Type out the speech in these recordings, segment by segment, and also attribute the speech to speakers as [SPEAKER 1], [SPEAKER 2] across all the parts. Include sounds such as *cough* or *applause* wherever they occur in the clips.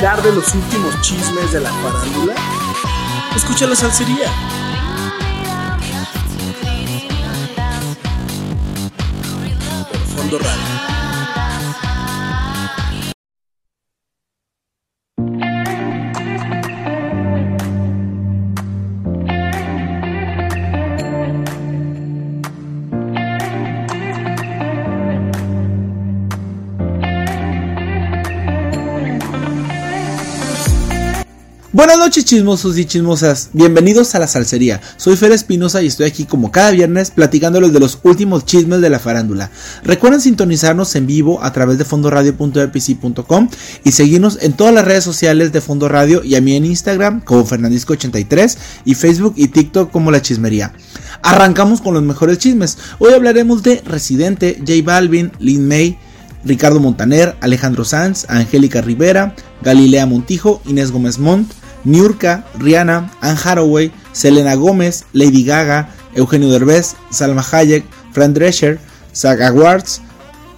[SPEAKER 1] enterar de los últimos chismes de la farándula? Escucha la salsería. Buenas noches chismosos y chismosas, bienvenidos a la salsería. Soy Fer Espinosa y estoy aquí como cada viernes platicándoles de los últimos chismes de la farándula. Recuerden sintonizarnos en vivo a través de fondoradio.epc.com y seguirnos en todas las redes sociales de Fondo Radio y a mí en Instagram como Fernandisco83 y Facebook y TikTok como La Chismería. Arrancamos con los mejores chismes. Hoy hablaremos de Residente, J Balvin, Lin May, Ricardo Montaner, Alejandro Sanz, Angélica Rivera, Galilea Montijo, Inés Gómez Montt, Niurka, Rihanna, Anne Hathaway, Selena Gómez, Lady Gaga, Eugenio Derbez, Salma Hayek, Fran Drescher, Zach Awards,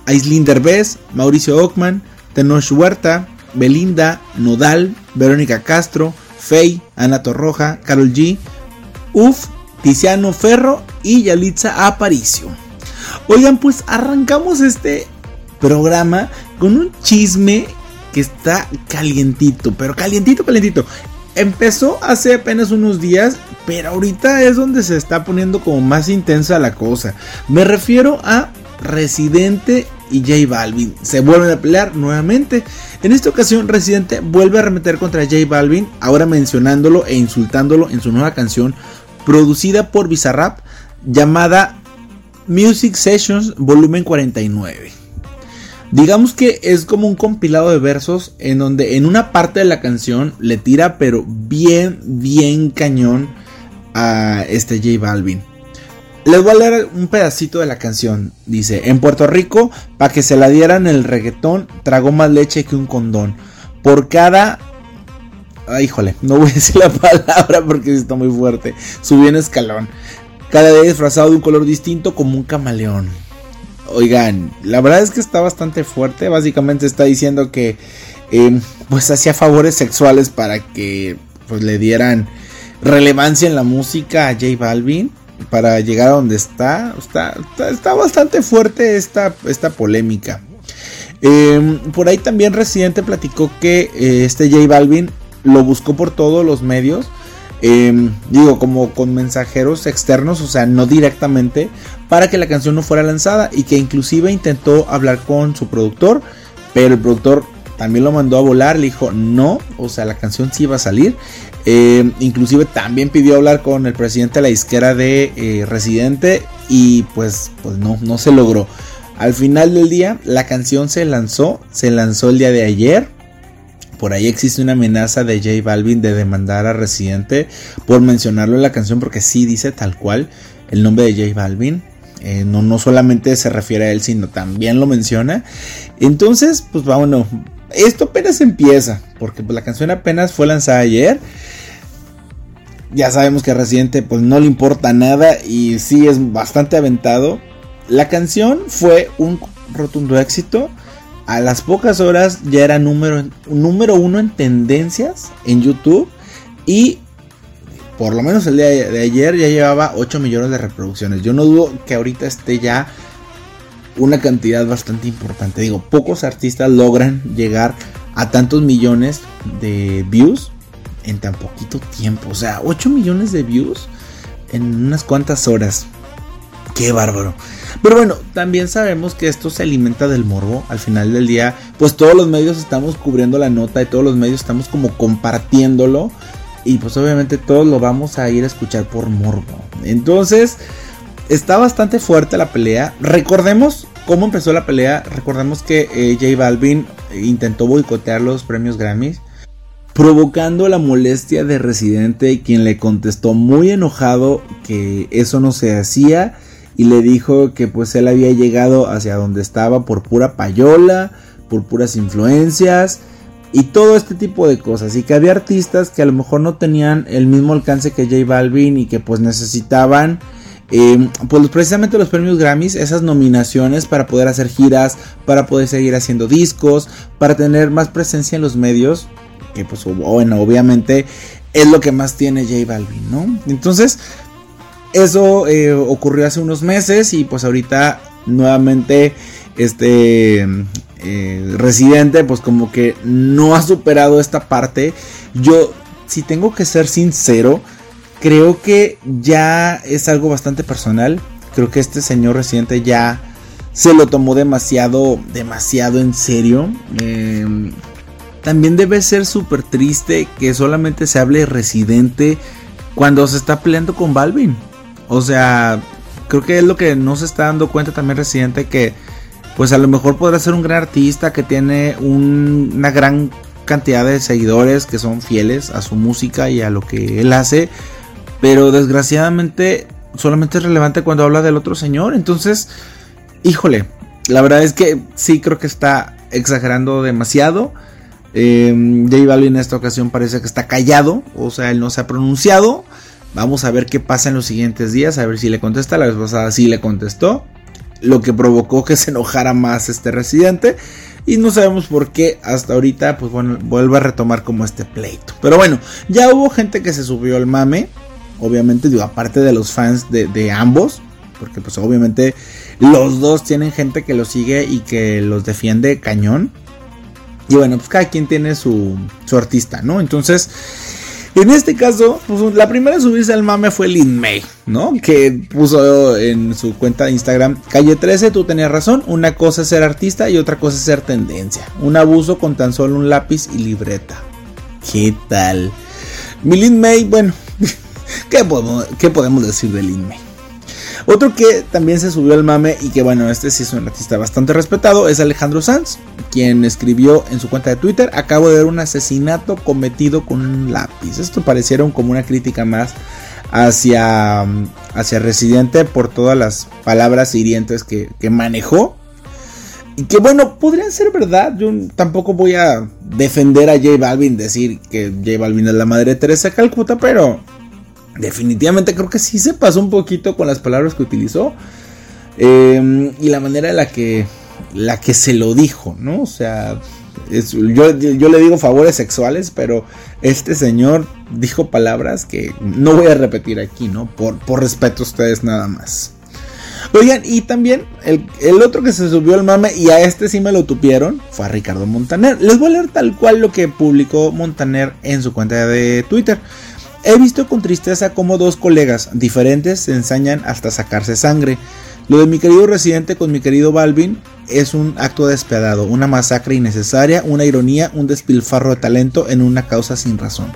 [SPEAKER 1] Aislinn Derbez, Mauricio Ockman, Tenoch Huerta, Belinda, Nodal, Verónica Castro, Faye, Ana Torroja, Carol G, Uf, Tiziano Ferro y Yalitza Aparicio. Oigan, pues arrancamos este programa con un chisme que está calientito, pero calientito, calientito empezó hace apenas unos días, pero ahorita es donde se está poniendo como más intensa la cosa. Me refiero a Residente y J Balvin. Se vuelven a pelear nuevamente. En esta ocasión, Residente vuelve a remeter contra J Balvin, ahora mencionándolo e insultándolo en su nueva canción producida por Bizarrap llamada Music Sessions Volumen 49. Digamos que es como un compilado de versos en donde en una parte de la canción le tira pero bien, bien cañón a este J Balvin. Les voy a leer un pedacito de la canción. Dice, en Puerto Rico, para que se la dieran el reggaetón, tragó más leche que un condón. Por cada... Ay, híjole, no voy a decir la *laughs* palabra porque está muy fuerte. Subí en escalón. Cada día disfrazado de un color distinto como un camaleón. Oigan, la verdad es que está bastante fuerte. Básicamente está diciendo que em, pues hacía favores sexuales para que pues le dieran relevancia en la música a J Balvin para llegar a donde está. Está, está, bastante fuerte esta, esta polémica. Em, por ahí también Residente platicó que eh, este J Balvin lo buscó por todos los medios Em, digo, como con mensajeros externos, o sea, no directamente, para que la canción no fuera lanzada y que inclusive intentó hablar con su productor, pero el productor también lo mandó a volar, le dijo no, o sea, la canción sí iba a salir. Em, inclusive también pidió hablar con el presidente de la disquera de eh, Residente y pues, pues no, no se logró. Al final del día, la canción se lanzó, se lanzó el día de ayer por ahí existe una amenaza de J Balvin de demandar a Residente por mencionarlo en la canción porque sí dice tal cual el nombre de J Balvin. Eh, no, no solamente se refiere a él, sino también lo menciona. Entonces, pues bueno, esto apenas empieza, porque pues, la canción apenas fue lanzada ayer. Ya sabemos que Residente pues no le importa nada y sí es bastante aventado. La canción fue un rotundo éxito a las pocas horas ya era número, número uno en tendencias en YouTube y por lo menos el día de ayer ya llevaba 8 millones de reproducciones. Yo no dudo que ahorita esté ya una cantidad bastante importante. Digo, pocos artistas logran llegar a tantos millones de views en tan poquito tiempo. O sea, 8 millones de views en unas cuantas horas. Qué bárbaro. Pero bueno, también sabemos que esto se alimenta del morbo. Al final del día, pues todos los medios estamos cubriendo la nota y todos los medios estamos como compartiéndolo. Y pues obviamente todos lo vamos a ir a escuchar por morbo. Entonces, está bastante fuerte la pelea. Recordemos cómo empezó la pelea. Recordemos que eh, J Balvin intentó boicotear los premios Grammys. Provocando la molestia de Residente, quien le contestó muy enojado que eso no se hacía y le dijo que pues él había llegado hacia donde estaba por pura payola, por puras influencias y todo este tipo de cosas y que había artistas que a lo mejor no tenían el mismo alcance que J Balvin y que pues necesitaban eh, pues precisamente los premios Grammys, esas nominaciones para poder hacer giras, para poder seguir haciendo discos, para tener más presencia en los medios, que pues bueno, obviamente es lo que más tiene J Balvin, ¿no? Entonces, eso eh, ocurrió hace unos meses y pues ahorita nuevamente este eh, residente pues como que no ha superado esta parte. Yo, si tengo que ser sincero, creo que ya es algo bastante personal. Creo que este señor residente ya se lo tomó demasiado, demasiado en serio. Em, también debe ser súper triste que solamente se hable residente cuando se está peleando con Balvin. O sea, creo que es lo que no se está dando cuenta también residente que pues a lo mejor podrá ser un gran artista que tiene una gran cantidad de seguidores que son fieles a su música y a lo que él hace pero desgraciadamente solamente es relevante cuando habla del otro señor. Entonces, híjole, la verdad es que sí creo que está exagerando demasiado. Eh, J en esta ocasión parece que está callado, o sea, él no se ha pronunciado. Vamos a ver qué pasa en los siguientes días, a ver si le contesta. La vez pasada sí le contestó, lo que provocó que se enojara más este residente. Y no sabemos por qué hasta ahorita, pues bueno, vuelve a retomar como este pleito. Pero bueno, ya hubo gente que se subió al mame obviamente, digo, aparte de los fans de, ambos, porque pues obviamente los dos tienen gente que los sigue y que los defiende cañón. Y bueno, pues cada quien tiene su, su artista, ¿no? Entonces, en este caso, pues, la primera en subirse al mame fue Lin May, ¿no? Que puso en su cuenta de Instagram, calle 13, tú tenías razón, una cosa es ser artista y otra cosa es ser tendencia. Un abuso con tan solo un lápiz y libreta. ¿Qué tal? Mi Lin May, bueno, *laughs* ¿Qué podemos, decir del INME? Otro que también se subió al mame y que bueno, este sí es un artista bastante respetado, es Alejandro Sanz, quien escribió en su cuenta de Twitter, acabo de ver un asesinato cometido con un lápiz. Esto parecieron como una crítica más hacia, hacia Residente por todas las palabras hirientes que, manejó. Y que bueno, podrían ser verdad. Yo tampoco voy a defender a J Balvin, decir que J Balvin es la madre Teresa Calcuta, pero definitivamente creo que sí se pasó un poquito con las palabras que utilizó. Em, y la manera en la que, la que se lo dijo, ¿no? O sea, yo, le digo favores sexuales, pero este señor dijo palabras que no voy a repetir aquí, ¿no? Por, por respeto a ustedes nada más. Oigan, y también el, el, otro que se subió al mame y a este sí me lo tupieron fue a Ricardo Montaner. Les voy a leer tal cual lo que publicó Montaner en su cuenta de Twitter. He visto con tristeza cómo dos colegas diferentes se ensañan hasta sacarse sangre. Lo de mi querido residente con mi querido Balvin es un acto despiadado, una masacre innecesaria, una ironía, un despilfarro de talento en una causa sin razón.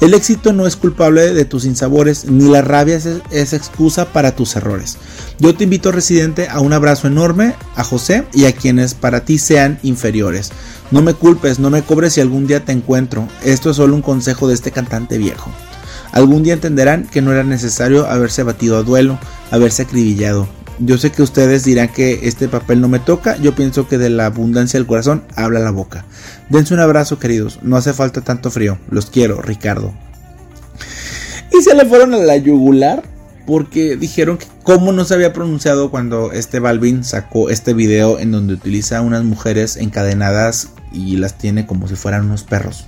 [SPEAKER 1] El éxito no es culpable de tus insabores, ni la rabia es, excusa para tus errores. Yo te invito, residente, a un abrazo enorme a José y a quienes para ti sean inferiores. No me culpes, no me cobres si algún día te encuentro. Esto es solo un consejo de este cantante viejo. Algún día entenderán que no era necesario haberse batido a duelo, haberse acribillado. Yo sé que ustedes dirán que este papel no me toca, yo pienso que de la abundancia del corazón habla la boca. Dense un abrazo queridos, no hace falta tanto frío, los quiero, Ricardo. Y se le fueron a la yugular porque dijeron que cómo no se había pronunciado cuando este Balvin sacó este video en donde utiliza a unas mujeres encadenadas y las tiene como si fueran unos perros.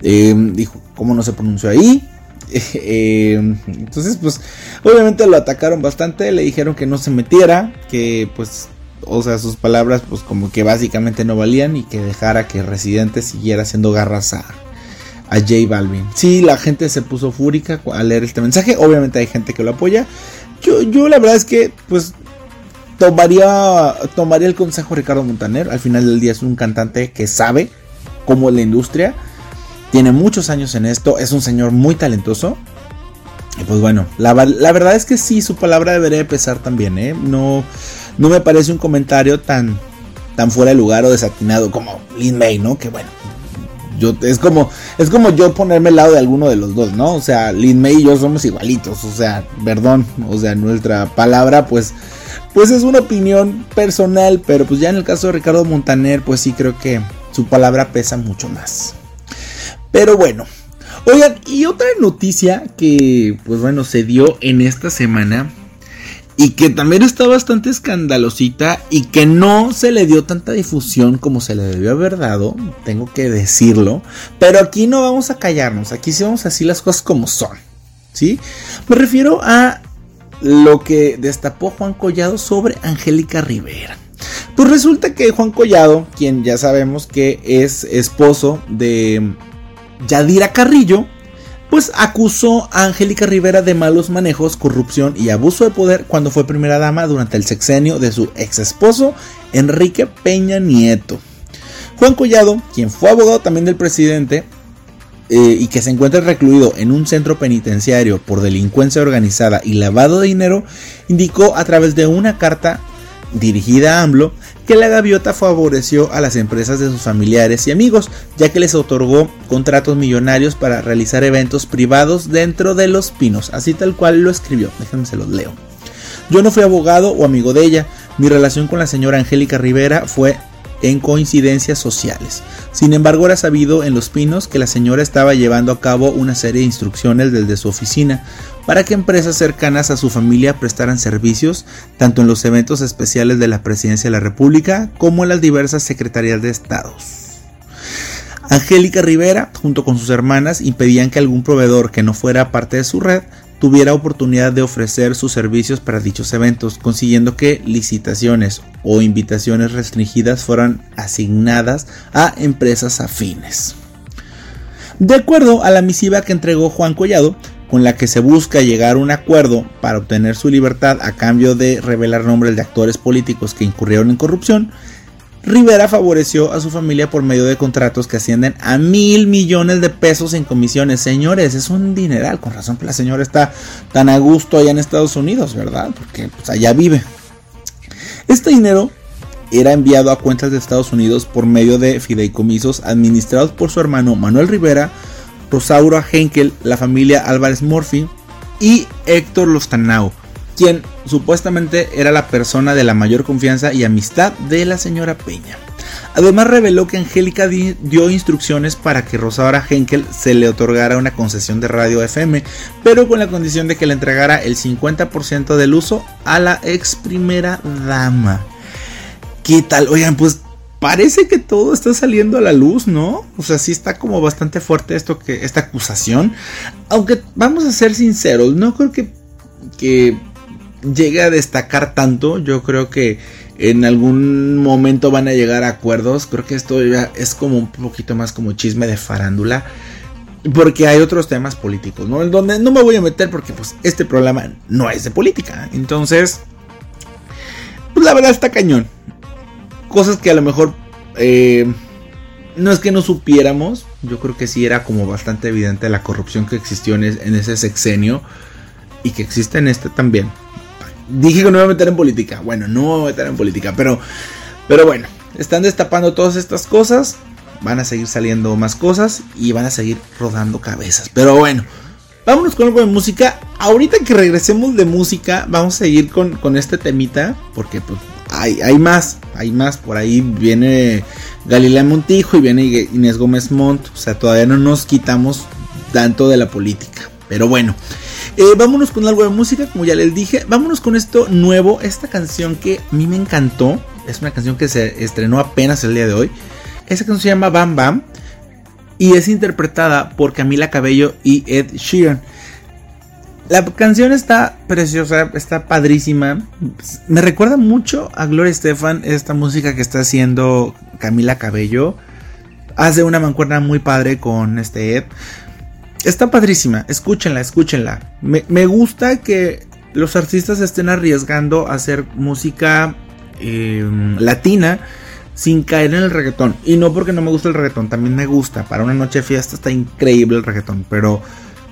[SPEAKER 1] Eh, dijo, ¿cómo no se pronunció ahí? *laughs* Eh, entonces, pues, obviamente lo atacaron bastante, le dijeron que no se metiera, que pues, o sea, sus palabras, pues como que básicamente no valían y que dejara que Residente siguiera haciendo garras a, a J Balvin. Sí, la gente se puso fúrica al leer este mensaje, obviamente hay gente que lo apoya. Yo, yo la verdad es que, pues, tomaría, tomaría el consejo de Ricardo Montaner, al final del día es un cantante que sabe cómo es la industria tiene muchos años en esto, es un señor muy talentoso. Y pues bueno, la, verdad es que sí, su palabra debería pesar también, ¿eh? No, no me parece un comentario tan, tan fuera de lugar o desatinado como Lin May, ¿no? Que bueno, yo, es como es como yo ponerme al lado de alguno de los dos, ¿no? O sea, Lin May y yo somos igualitos, o sea, perdón, o sea, nuestra palabra pues pues es una opinión personal, pero pues ya en el caso de Ricardo Montaner, pues sí creo que su palabra pesa mucho más. Pero bueno. Oigan, y otra noticia que, pues bueno, se dio en esta semana y que también está bastante escandalosita y que no se le dio tanta difusión como se le debió haber dado, tengo que decirlo, pero aquí no vamos a callarnos, aquí sí vamos a decir las cosas como son, ¿sí? Me refiero a lo que destapó Juan Collado sobre Angélica Rivera. Pues resulta que Juan Collado, quien ya sabemos que es esposo de Yadira Carrillo, pues acusó a Angélica Rivera de malos manejos, corrupción y abuso de poder cuando fue primera dama durante el sexenio de su ex esposo Enrique Peña Nieto. Juan Collado, quien fue abogado también del presidente eh, y que se encuentra recluido en un centro penitenciario por delincuencia organizada y lavado de dinero, indicó a través de una carta dirigida a AMLO que la gaviota favoreció a las empresas de sus familiares y amigos, ya que les otorgó contratos millonarios para realizar eventos privados dentro de los pinos, así tal cual lo escribió, déjenme se los leo. Yo no fui abogado o amigo de ella, mi relación con la señora Angélica Rivera fue en coincidencias sociales. Sin embargo, era sabido en Los Pinos que la señora estaba llevando a cabo una serie de instrucciones desde su oficina para que empresas cercanas a su familia prestaran servicios tanto en los eventos especiales de la Presidencia de la República como en las diversas secretarías de estados. Angélica Rivera, junto con sus hermanas, impedían que algún proveedor que no fuera parte de su red tuviera oportunidad de ofrecer sus servicios para dichos eventos, consiguiendo que licitaciones o invitaciones restringidas fueran asignadas a empresas afines. De acuerdo a la misiva que entregó Juan Collado, con la que se busca llegar a un acuerdo para obtener su libertad a cambio de revelar nombres de actores políticos que incurrieron en corrupción, Rivera favoreció a su familia por medio de contratos que ascienden a mil millones de pesos en comisiones. Señores, es un dineral. Con razón que la señora está tan a gusto allá en Estados Unidos, ¿verdad? Porque pues, allá vive. Este dinero era enviado a cuentas de Estados Unidos por medio de fideicomisos administrados por su hermano Manuel Rivera, Rosaura Henkel, la familia Álvarez Murphy y Héctor Lostanao quien supuestamente era la persona de la mayor confianza y amistad de la señora Peña. Además reveló que Angélica dio instrucciones para que Rosaura Henkel se le otorgara una concesión de radio FM, pero con la condición de que le entregara el 50% del uso a la ex primera dama. ¿Qué tal? Oigan, pues parece que todo está saliendo a la luz, ¿no? O sea, sí está como bastante fuerte esto que esta acusación. Aunque vamos a ser sinceros, no creo que que llegue a destacar tanto. Yo creo que en algún momento van a llegar a acuerdos. Creo que esto ya es como un poquito más como chisme de farándula. Porque hay otros temas políticos, ¿no? En donde no me voy a meter porque pues este programa no es de política. Entonces, pues la verdad está cañón. Cosas que a lo mejor eh, no es que no supiéramos. Yo creo que sí era como bastante evidente la corrupción que existió en, en ese sexenio. Y que existe en este también dije que no voy a meter en política. Bueno, no me voy a meter en política, pero, pero bueno, están destapando todas estas cosas. Van a seguir saliendo más cosas y van a seguir rodando cabezas. Pero bueno, vámonos con algo de música. Ahorita que regresemos de música, vamos a seguir con, este temita. Porque pues, hay, hay más, hay más. Por ahí viene Galilea Montijo y viene Inés Gómez Montt. O sea, todavía no nos quitamos tanto de la política. Pero bueno. Eh, vámonos con algo de música, como ya les dije. Vámonos con esto nuevo. Esta canción que a mí me encantó. Es una canción que se estrenó apenas el día de hoy. Esa canción se llama Bam Bam. Y es interpretada por Camila Cabello y Ed Sheeran. La canción está preciosa, está padrísima. Me recuerda mucho a Gloria Estefan, esta música que está haciendo Camila Cabello. Hace una mancuerna muy padre con este Ed. Está padrísima, escúchenla, escúchenla. Me, gusta que los artistas estén arriesgando a hacer música em, latina sin caer en el reggaetón. Y no porque no me gusta el reggaetón, también me gusta. Para una noche de fiesta está increíble el reggaetón. Pero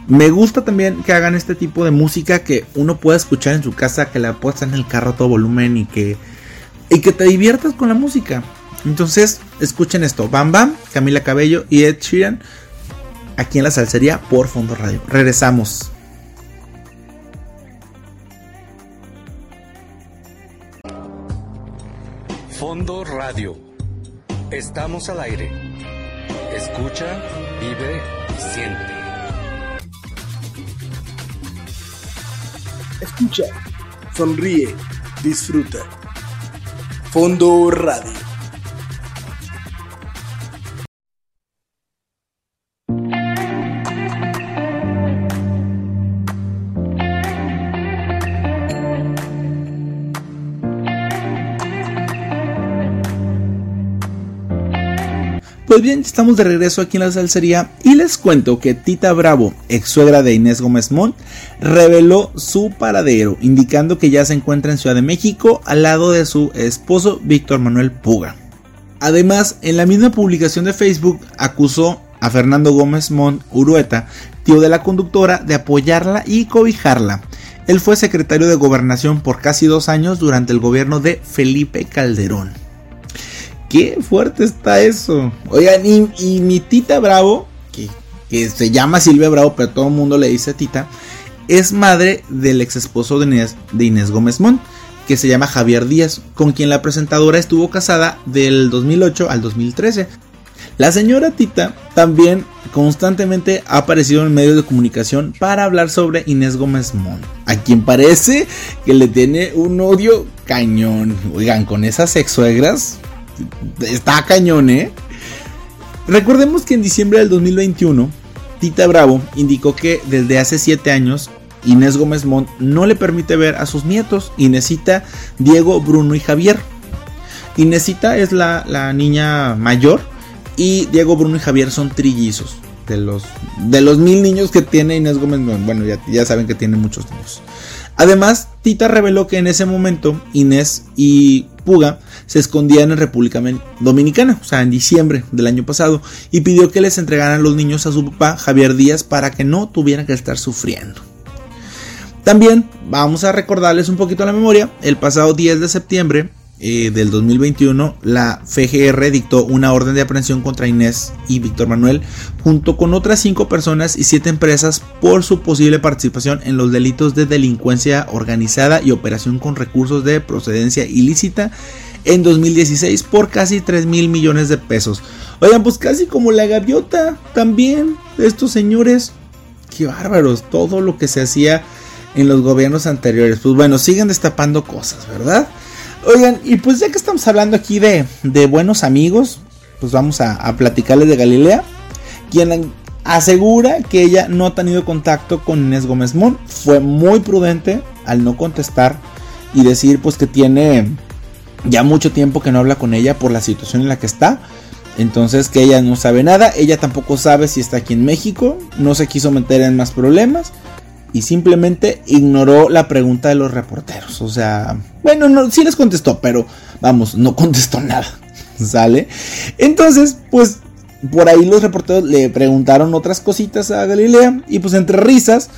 [SPEAKER 1] me gusta también que hagan este tipo de música que uno pueda escuchar en su casa, que la puedas en el carro a todo volumen y que, y que te diviertas con la música. Entonces, escuchen esto. Bam Bam, Camila Cabello y Ed Sheeran aquí en la salsería por Fondo Radio. Regresamos.
[SPEAKER 2] Fondo Radio. Estamos al aire. Escucha, vive y siente.
[SPEAKER 1] Escucha
[SPEAKER 3] sonríe, disfruta. Fondo Radio.
[SPEAKER 1] Pues bien, estamos de regreso aquí en la salsería y les cuento que Tita Bravo, ex suegra de Inés Gómez Montt, reveló su paradero, indicando que ya se encuentra en Ciudad de México al lado de su esposo Víctor Manuel Puga. Además, en la misma publicación de Facebook acusó a Fernando Gómez Montt Urueta, tío de la conductora, de apoyarla y cobijarla. Él fue secretario de gobernación por casi dos años durante el gobierno de Felipe Calderón. Qué fuerte está eso. Oigan, y, mi tita Bravo, que, se llama Silvia Bravo, pero todo el mundo le dice tita, es madre del ex esposo de Inés, de Inés Gómez Montt, que se llama Javier Díaz, con quien la presentadora estuvo casada del 2008 al 2013. La señora Tita también constantemente ha aparecido en medios de comunicación para hablar sobre Inés Gómez Montt, a quien parece que le tiene un odio cañón. Oigan, con esas ex suegras, está cañón, ¿eh? Recordemos que en diciembre del 2021, Tita Bravo indicó que desde hace 7 años Inés Gómez Montt no le permite ver a sus nietos, Inésita, Diego, Bruno y Javier. Inésita es la, la niña mayor y Diego, Bruno y Javier son trillizos. De los, de los mil niños que tiene Inés Gómez Montt. Bueno, ya, ya saben que tiene muchos niños. Además, Tita reveló que en ese momento Inés y Puga se escondían en República Dominicana, o sea, en diciembre del año pasado, y pidió que les entregaran los niños a su papá Javier Díaz para que no tuvieran que estar sufriendo. También vamos a recordarles un poquito la memoria, el pasado 10 de septiembre eh, del 2021, la FGR dictó una orden de aprehensión contra Inés y Víctor Manuel, junto con otras cinco personas y siete empresas, por su posible participación en los delitos de delincuencia organizada y operación con recursos de procedencia ilícita en 2016 por casi 3 mil millones de pesos. Oigan, pues casi como la gaviota también de estos señores. Qué bárbaros, todo lo que se hacía en los gobiernos anteriores. Pues bueno, siguen destapando cosas, ¿verdad? Oigan, y pues ya que estamos hablando aquí de, de buenos amigos, pues vamos a, a, platicarles de Galilea, quien asegura que ella no ha tenido contacto con Inés Gómez Mon. Fue muy prudente al no contestar y decir pues que tiene ya mucho tiempo que no habla con ella por la situación en la que está. Entonces que ella no sabe nada, ella tampoco sabe si está aquí en México, no se quiso meter en más problemas y simplemente ignoró la pregunta de los reporteros. O sea, bueno, no, sí les contestó, pero vamos, no contestó *laughs* nada. ¿Sale? Entonces, pues por ahí los reporteros le preguntaron otras cositas a Galilea y pues entre risas,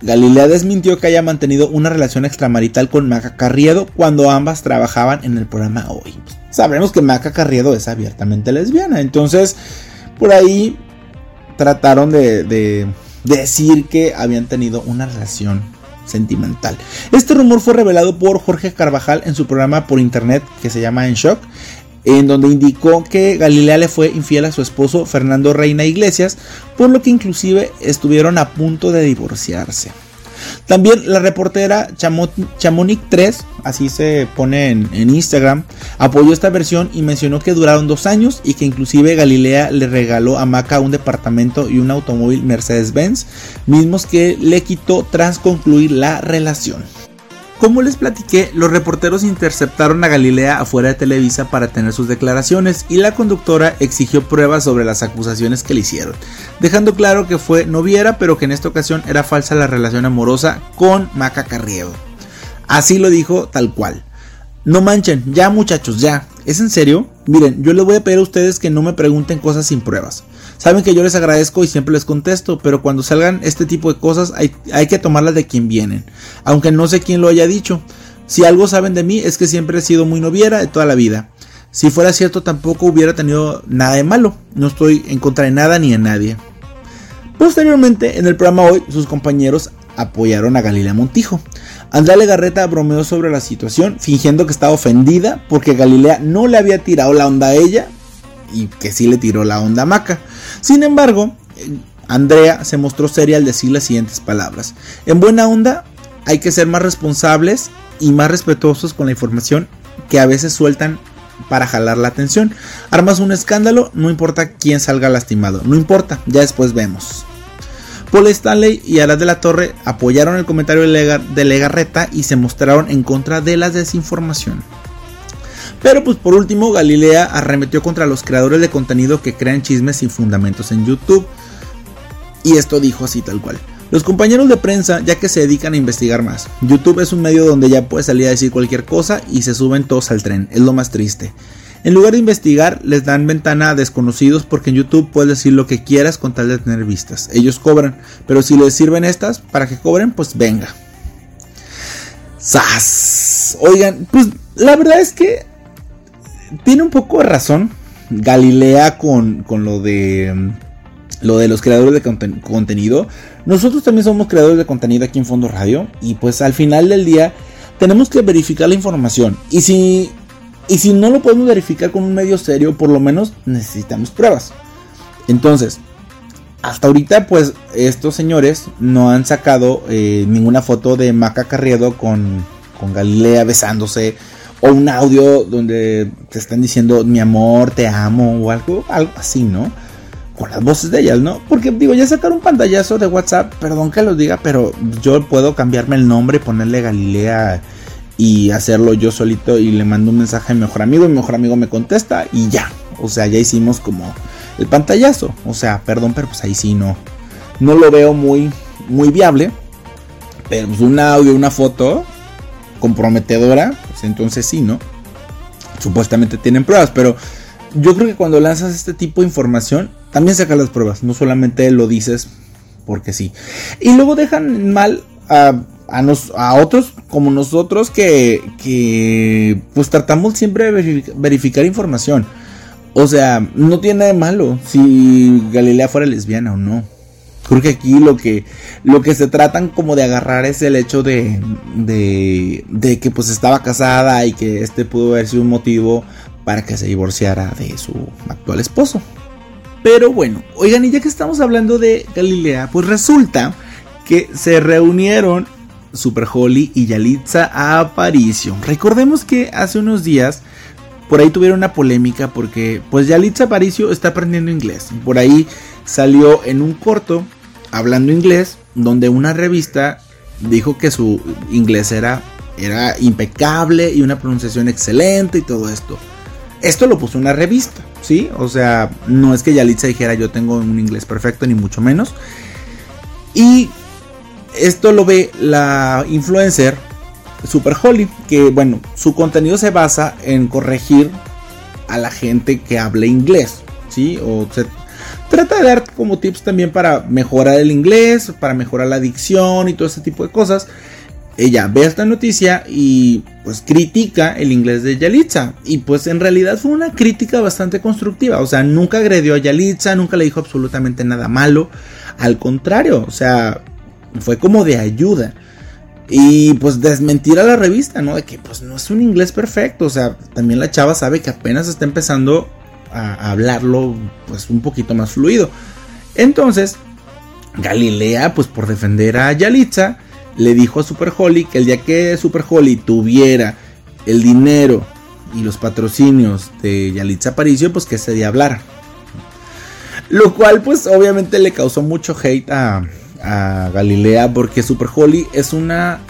[SPEAKER 1] Galilea desmintió que haya mantenido una relación extramarital con Maca Carriedo cuando ambas trabajaban en el programa Hoy. Sabremos que Maca Carriedo es abiertamente lesbiana, entonces por ahí trataron de, de decir que habían tenido una relación sentimental. Este rumor fue revelado por Jorge Carvajal en su programa por internet que se llama En Shock, en donde indicó que Galilea le fue infiel a su esposo Fernando Reina Iglesias, por lo que inclusive estuvieron a punto de divorciarse. También la reportera Chamonix 3, así se pone en, en, Instagram, apoyó esta versión y mencionó que duraron dos años y que inclusive Galilea le regaló a Maca un departamento y un automóvil Mercedes-Benz, mismos que le quitó tras concluir la relación. Como les platiqué, los reporteros interceptaron a Galilea afuera de Televisa para tener sus declaraciones y la conductora exigió pruebas sobre las acusaciones que le hicieron, dejando claro que fue noviera pero que en esta ocasión era falsa la relación amorosa con Maca Carriedo. Así lo dijo tal cual. No manchen, ya muchachos, ya. ¿Es en serio? Miren, yo les voy a pedir a ustedes que no me pregunten cosas sin pruebas. Saben que yo les agradezco y siempre les contesto, pero cuando salgan este tipo de cosas hay, hay, que tomarlas de quien vienen, aunque no sé quién lo haya dicho. Si algo saben de mí es que siempre he sido muy noviera de toda la vida. Si fuera cierto tampoco hubiera tenido nada de malo, no estoy en contra de nada ni de nadie. Posteriormente, en el programa hoy, sus compañeros apoyaron a Galilea Montijo. Andrea Legarreta bromeó sobre la situación, fingiendo que estaba ofendida porque Galilea no le había tirado la onda a ella y que sí le tiró la onda a Maca. Sin embargo, Andrea se mostró seria al decir las siguientes palabras. En buena onda hay que ser más responsables y más respetuosos con la información que a veces sueltan para jalar la atención. Armas un escándalo, no importa quién salga lastimado, no importa, ya después vemos. Paul Stanley y Arad de la Torre apoyaron el comentario de Legarreta y se mostraron en contra de la desinformación. Pero pues por último, Galilea arremetió contra los creadores de contenido que crean chismes sin fundamentos en YouTube. Y esto dijo así tal cual. Los compañeros de prensa ya que se dedican a investigar más. YouTube es un medio donde ya puedes salir a decir cualquier cosa y se suben todos al tren. Es lo más triste. En lugar de investigar, les dan ventana a desconocidos porque en YouTube puedes decir lo que quieras con tal de tener vistas. Ellos cobran, pero si les sirven estas para que cobren, pues venga. ¡Sas! Oigan, pues la verdad es que tiene un poco de razón Galilea con, con lo de lo de los creadores de contenido. Nosotros también somos creadores de contenido aquí en Fondo Radio y pues al final del día tenemos que verificar la información y si y si no lo podemos verificar con un medio serio, por lo menos necesitamos pruebas. Entonces, hasta ahorita pues estos señores no han sacado eh, ninguna foto de Maca Carriedo con, con Galilea besándose o un audio donde te están diciendo mi amor, te amo o algo, algo así, ¿no? Con las voces de ellas, ¿no? Porque digo, ya sacaron un pantallazo de WhatsApp, perdón que lo diga, pero yo puedo cambiarme el nombre y ponerle Galilea y hacerlo yo solito y le mando un mensaje a mi mejor amigo, mi mejor amigo me contesta y ya. O sea, ya hicimos como el pantallazo. O sea, perdón, pero pues ahí sí no. No lo veo muy, muy viable. Pero pues un audio, una foto comprometedora, pues entonces sí, ¿no? Supuestamente tienen pruebas, pero yo creo que cuando lanzas este tipo de información, también sacas las pruebas, no solamente lo dices porque sí. Y luego dejan mal a, a, otros como nosotros que, que pues tratamos siempre de verificar información. O sea, no tiene nada de malo si Galilea fuera lesbiana o no. Creo que aquí lo que, lo que se tratan como de agarrar es el hecho de, de, de que pues estaba casada y que este pudo haber sido un motivo para que se divorciara de su actual esposo. Pero bueno, oigan, y ya que estamos hablando de Galilea, pues resulta que se reunieron Super Holly y Yalitza Aparicio. Recordemos que hace unos días por ahí tuvieron una polémica porque pues Yalitza Aparicio está aprendiendo inglés. Por ahí salió en un corto hablando inglés, donde una revista dijo que su inglés era, era impecable y una pronunciación excelente y todo esto. Esto lo puso una revista, ¿sí? O sea, no es que Yalitza dijera yo tengo un inglés perfecto, ni mucho menos. Y esto lo ve la influencer Super Holly, que bueno, su contenido se basa en corregir a la gente que hable inglés, ¿sí? O se trata de dar como tips también para mejorar el inglés, para mejorar la dicción y todo ese tipo de cosas. Ella ve esta noticia y pues critica el inglés de Yalitza. Y pues en realidad fue una crítica bastante constructiva. O sea, nunca agredió a Yalitza, nunca le dijo absolutamente nada malo. Al contrario, o sea, fue como de ayuda. Y pues desmentir a la revista, ¿no? De que pues no es un inglés perfecto. O sea, también la chava sabe que apenas está empezando a hablarlo pues un poquito más fluido. Entonces, Galilea, pues por defender a Yalitza, le dijo a Super Holly que el día que Super Holly tuviera el dinero y los patrocinios de Yalitza Aparicio, pues que ese día hablara. Lo cual pues obviamente le causó mucho hate a, a Galilea porque Super Holly es una,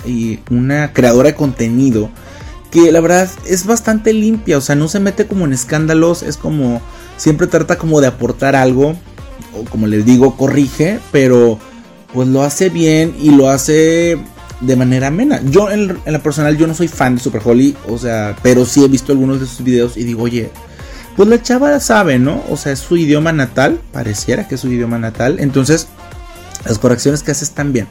[SPEAKER 1] una creadora de contenido que la verdad es bastante limpia, o sea, no se mete como en escándalos, es como siempre trata como de aportar algo, o como les digo, corrige, pero pues lo hace bien y lo hace de manera amena. Yo en, la personal yo no soy fan de Super Holly, o sea, pero sí he visto algunos de sus videos y digo, oye, pues la chava sabe, ¿no? O sea, es su idioma natal, pareciera que es su idioma natal, entonces las correcciones que hace están bien.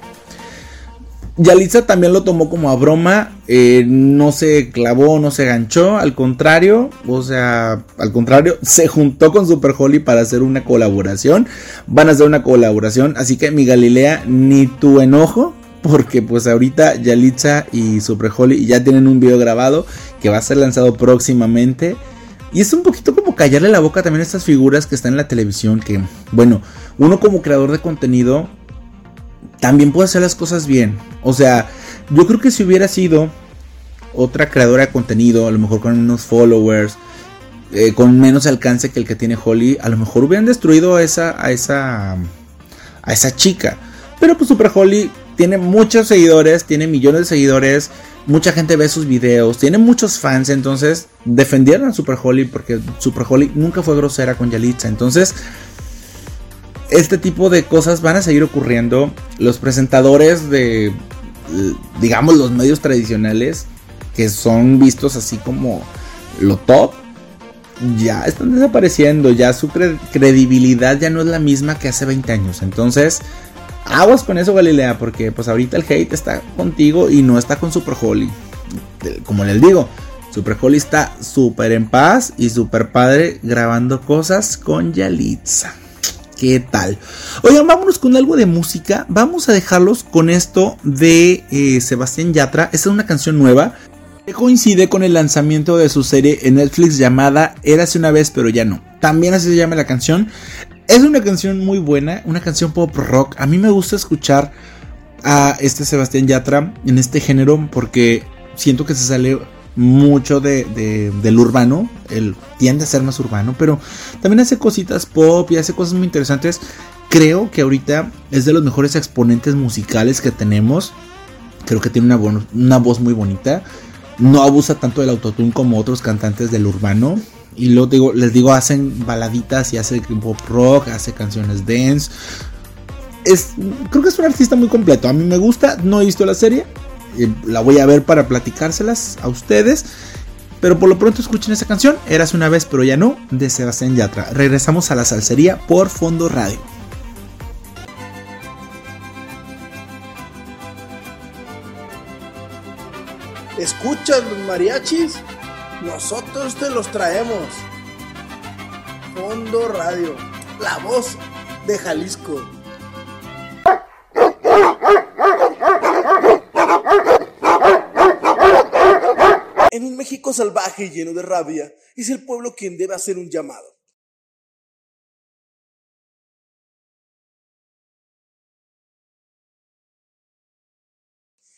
[SPEAKER 1] Yalitza también lo tomó como a broma, eh, no se clavó, no se ganchó, al contrario, o sea, al contrario, *laughs* se juntó con Super Holly para hacer una colaboración, van a hacer una colaboración, así que mi Galilea, ni tu enojo, porque pues ahorita Yalitza y Super Holly ya tienen un video grabado que va a ser lanzado próximamente. Y es un poquito como callarle la boca también a estas figuras que están en la televisión, que bueno, uno como creador de contenido también puede hacer las cosas bien. O sea, yo creo que si hubiera sido otra creadora de contenido, a lo mejor con menos followers, eh, con menos alcance que el que tiene Holly, a lo mejor hubieran destruido a esa, a esa, a esa chica. Pero pues Super Holly tiene muchos seguidores, tiene millones de seguidores, mucha gente ve sus videos, tiene muchos fans, entonces defendieron a Super Holly porque Super Holly nunca fue grosera con Yalitza. Entonces, este tipo de cosas van a seguir ocurriendo. Los presentadores de, digamos, los medios tradicionales, que son vistos así como lo top, ya están desapareciendo, ya su credibilidad ya no es la misma que hace 20 años. Entonces, aguas con eso Galilea, porque pues ahorita el hate está contigo y no está con Super Holly. Como les digo, Super Holly está súper en paz y súper padre grabando cosas con Yalitza. ¿Qué tal? Oigan, vámonos con algo de música. Vamos a dejarlos con esto de eh, Sebastián Yatra. Esta es una canción nueva que coincide con el lanzamiento de su serie en Netflix llamada Érase una vez, pero ya no. También así se llama la canción. Es una canción muy buena, una canción pop rock. A mí me gusta escuchar a este Sebastián Yatra en este género porque siento que se sale mucho de, del urbano. Él tiende a ser más urbano, pero también hace cositas pop y hace cosas muy interesantes. Creo que ahorita es de los mejores exponentes musicales que tenemos. Creo que tiene una, una voz muy bonita no abusa tanto del autotune como otros cantantes del urbano. Y lo digo, les digo, hacen baladitas y hace pop rock, hace canciones dance. Es, creo que es un artista muy completo. A mí me gusta, no he visto la serie. La voy a ver para platicárselas a ustedes. Pero por lo pronto escuchen esa canción, Eras una vez pero ya no, de Sebastián Yatra. Regresamos a la salsería por Fondo Radio.
[SPEAKER 3] ¿Escuchas los mariachis? Nosotros te los traemos. Fondo Radio, la voz de Jalisco. En un México salvaje y lleno de rabia, es el pueblo quien debe hacer un llamado.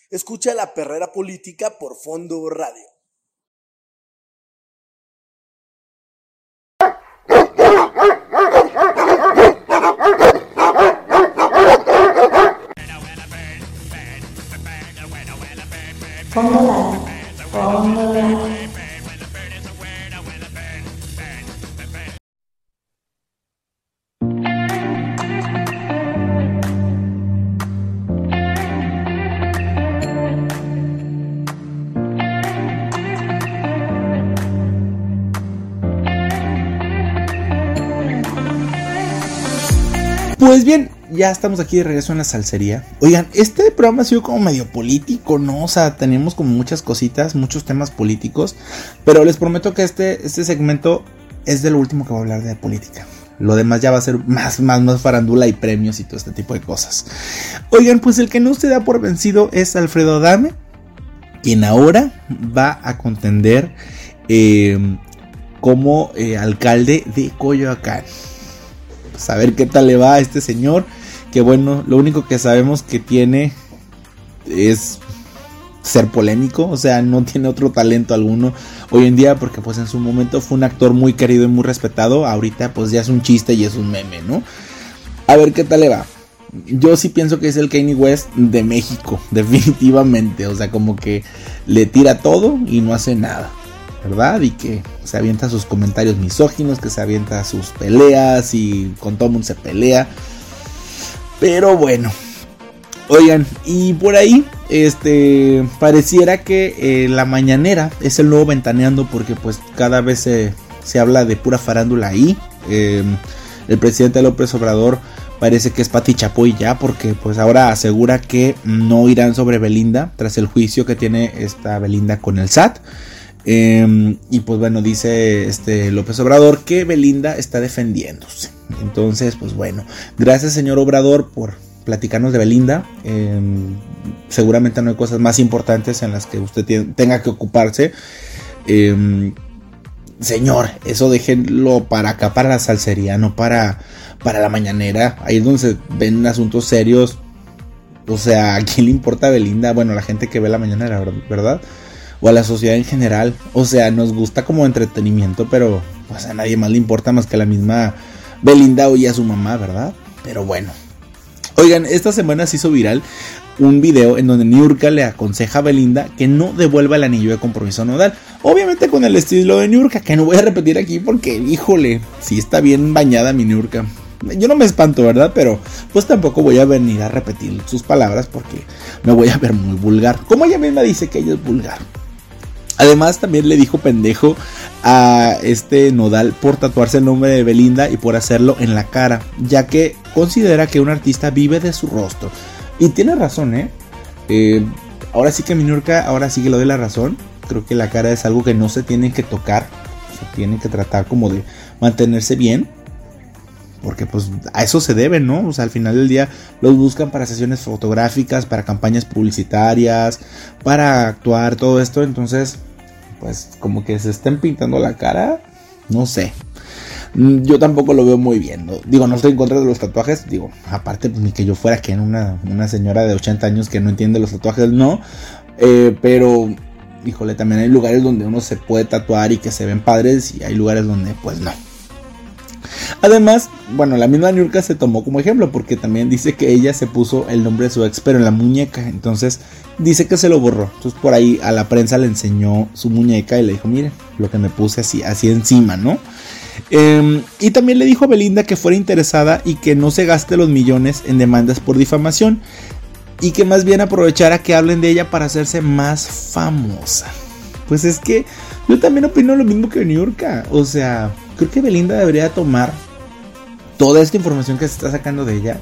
[SPEAKER 3] Escucha la perrera política por Fondo Radio.
[SPEAKER 1] Ya estamos aquí de regreso en la salsería. Oigan, este programa ha sido como medio político, ¿no? O sea, tenemos como muchas cositas, muchos temas políticos. Pero les prometo que este, este segmento es de lo último que voy a hablar de política. Lo demás ya va a ser más, más, más farandula y premios y todo este tipo de cosas. Oigan, pues el que no se da por vencido es Alfredo Dame, quien ahora va a contender eh, como eh, alcalde de Coyoacán saber qué tal le va a este señor. Que bueno, lo único que sabemos que tiene es ser polémico, o sea, no tiene otro talento alguno hoy en día porque pues en su momento fue un actor muy querido y muy respetado, ahorita pues ya es un chiste y es un meme, ¿no? A ver qué tal le va. Yo sí pienso que es el Kanye West de México, *laughs* definitivamente, o sea, como que le tira todo y no hace nada. ¿verdad? Y que se avienta sus comentarios misóginos, que se avienta sus peleas y con todo mundo se pelea. Pero bueno. Oigan, y por ahí, este, pareciera que eh, la mañanera es el nuevo ventaneando porque pues cada vez se, se habla de pura farándula ahí. Em, el presidente López Obrador parece que es Pati Chapoy ya porque pues ahora asegura que no irán sobre Belinda tras el juicio que tiene esta Belinda con el SAT. Em, y pues bueno, dice este López Obrador que Belinda está defendiéndose. Entonces, pues bueno, gracias señor Obrador por platicarnos de Belinda. Em, seguramente no hay cosas más importantes en las que usted tenga que ocuparse. Em, señor, eso déjenlo para acá, para la salsería, no para, para la mañanera. Ahí es donde se ven asuntos serios. O sea, ¿a quién le importa Belinda? Bueno, la gente que ve la mañanera, ¿verdad? O a la sociedad en general. O sea, nos gusta como entretenimiento, pero pues a nadie más le importa más que a la misma Belinda y a su mamá, ¿verdad? Pero bueno. Oigan, esta semana se hizo viral un video en donde Niurka le aconseja a Belinda que no devuelva el anillo de compromiso nodal. Obviamente con el estilo de Niurka, que no voy a repetir aquí porque, híjole, sí está bien bañada mi Niurka. Yo no me espanto, ¿verdad? Pero pues tampoco voy a venir a repetir sus palabras porque me voy a ver muy vulgar. Como ella misma dice que ella es vulgar. Además también le dijo pendejo a este Nodal por tatuarse el nombre de Belinda y por hacerlo en la cara, ya que considera que un artista vive de su rostro. Y tiene razón, ¿eh? eh ahora sí que Minurka, ahora sí que le doy la razón. Creo que la cara es algo que no se tiene que tocar, se tiene que tratar como de mantenerse bien. Porque pues a eso se debe, ¿no? O sea, al final del día los buscan para sesiones fotográficas, para campañas publicitarias, para actuar, todo esto. Entonces, pues como que se estén pintando la cara, no sé. Mm, yo tampoco lo veo muy bien. Digo, no estoy en contra de los tatuajes. Digo, aparte, pues, ni que yo fuera que una, una señora de 80 años que no entiende los tatuajes, no. Eh, pero, híjole, también hay lugares donde uno se puede tatuar y que se ven padres. Y hay lugares donde, pues no. Además, bueno, la misma Nurka se tomó como ejemplo porque también dice que ella se puso el nombre de su ex pero en la muñeca. Entonces dice que se lo borró. Entonces por ahí a la prensa le enseñó su muñeca y le dijo, mire, lo que me puse así, así encima, ¿no? Em, y también le dijo a Belinda que fuera interesada y que no se gaste los millones en demandas por difamación. Y que más bien aprovechara que hablen de ella para hacerse más famosa. Pues es que yo también opino lo mismo que Niurka. O sea, creo que Belinda debería tomar toda esta información que se está sacando de ella.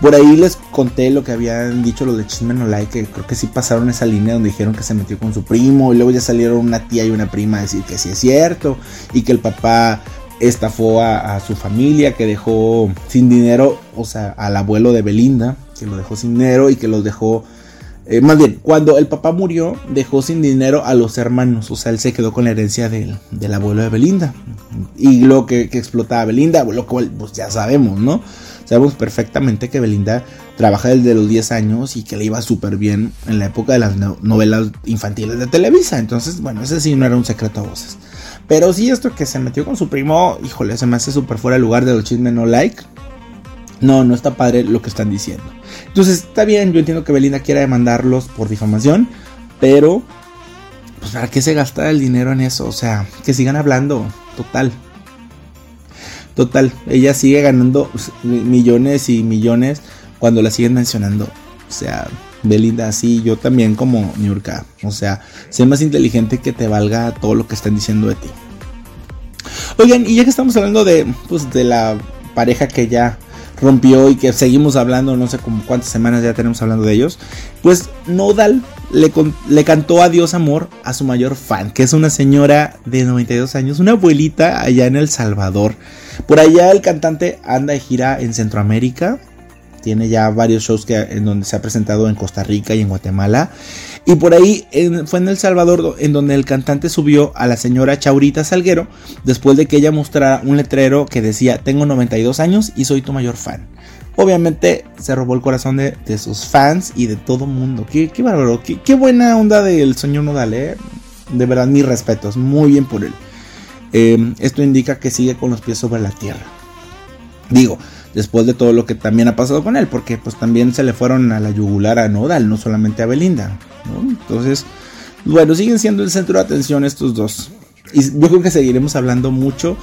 [SPEAKER 1] Por ahí les conté lo que habían dicho los de Chisme No que creo que sí pasaron esa línea donde dijeron que se metió con su primo y luego ya salieron una tía y una prima a decir que sí es cierto y que el papá estafó a, a su familia, que dejó sin dinero, o sea, al abuelo de Belinda, que lo dejó sin dinero y que los dejó eh, más bien, cuando el papá murió, dejó sin dinero a los hermanos. O sea, él se quedó con la herencia del, abuelo de Belinda. Y lo que, explotaba Belinda, lo cual pues ya sabemos, ¿no? Sabemos perfectamente que Belinda trabaja desde los 10 años y que le iba súper bien en la época de las novelas infantiles de Televisa. Entonces, bueno, ese sí no era un secreto a voces. Pero sí, esto que se metió con su primo, híjole, se me hace súper fuera el lugar de los chismes no like. No, no está padre lo que están diciendo. Entonces, está bien, yo entiendo que Belinda quiera demandarlos por difamación, pero pues para qué se gasta el dinero en eso, o sea, que sigan hablando, total. Total, ella sigue ganando millones y millones cuando la siguen mencionando. O sea, Belinda, sí, yo también como Niurka. O sea, sé más inteligente que te valga todo lo que están diciendo de ti. Oigan, y ya que estamos hablando de, pues, de la pareja que ya rompió y que seguimos hablando, no sé cuántas semanas ya tenemos hablando de ellos, pues Nodal le, le cantó Adiós Amor a su mayor fan, que es una señora de 92 años, una abuelita allá en El Salvador. Por allá el cantante anda de gira en Centroamérica, tiene ya varios shows que, en donde se ha presentado en Costa Rica y en Guatemala. Y por ahí fue en El Salvador en donde el cantante subió a la señora Chaurita Salguero después de que ella mostrara un letrero que decía tengo 92 años y soy tu mayor fan. Obviamente se robó el corazón de, sus fans y de todo mundo. Qué, qué bárbaro, qué, buena onda del señor Nodal, ¿eh? De verdad, mis respetos, muy bien por él. Eh, esto indica que sigue con los pies sobre la tierra. Digo, después de todo lo que también ha pasado con él, porque pues también se le fueron a la yugular a Nodal, no solamente a Belinda. Entonces, bueno, siguen siendo el centro de atención estos dos. Y yo creo que seguiremos hablando mucho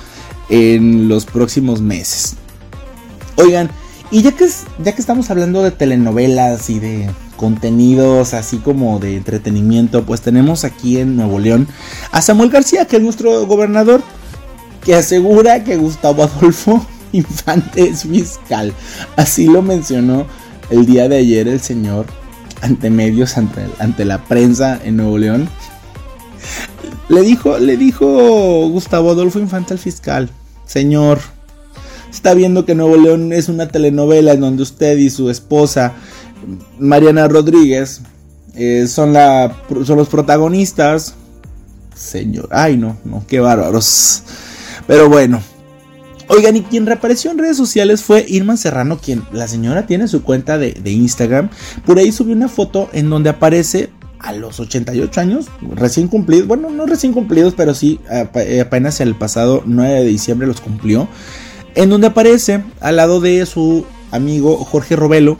[SPEAKER 1] en los próximos meses. Oigan, y ya que, ya que estamos hablando de telenovelas y de contenidos así como de entretenimiento, pues tenemos aquí en Nuevo León a Samuel García, que es nuestro gobernador, que asegura que Gustavo Adolfo *laughs* Infante es fiscal. Así lo mencionó el día de ayer el señor ante medios, ante, la prensa en Nuevo León. Le dijo, le dijo Gustavo Adolfo Infante al fiscal, señor, está viendo que Nuevo León es una telenovela en donde usted y su esposa, Mariana Rodríguez, eh, son, la, son los protagonistas. Señor, ay no, no, qué bárbaros. Pero bueno, Oigan, y quien reapareció en redes sociales fue Irma Serrano, quien la señora tiene su cuenta de, Instagram. Por ahí subió una foto en donde aparece a los 88 años, recién cumplidos, bueno, no recién cumplidos, pero sí apenas el pasado 9 de diciembre los cumplió, en donde aparece al lado de su amigo Jorge Robelo,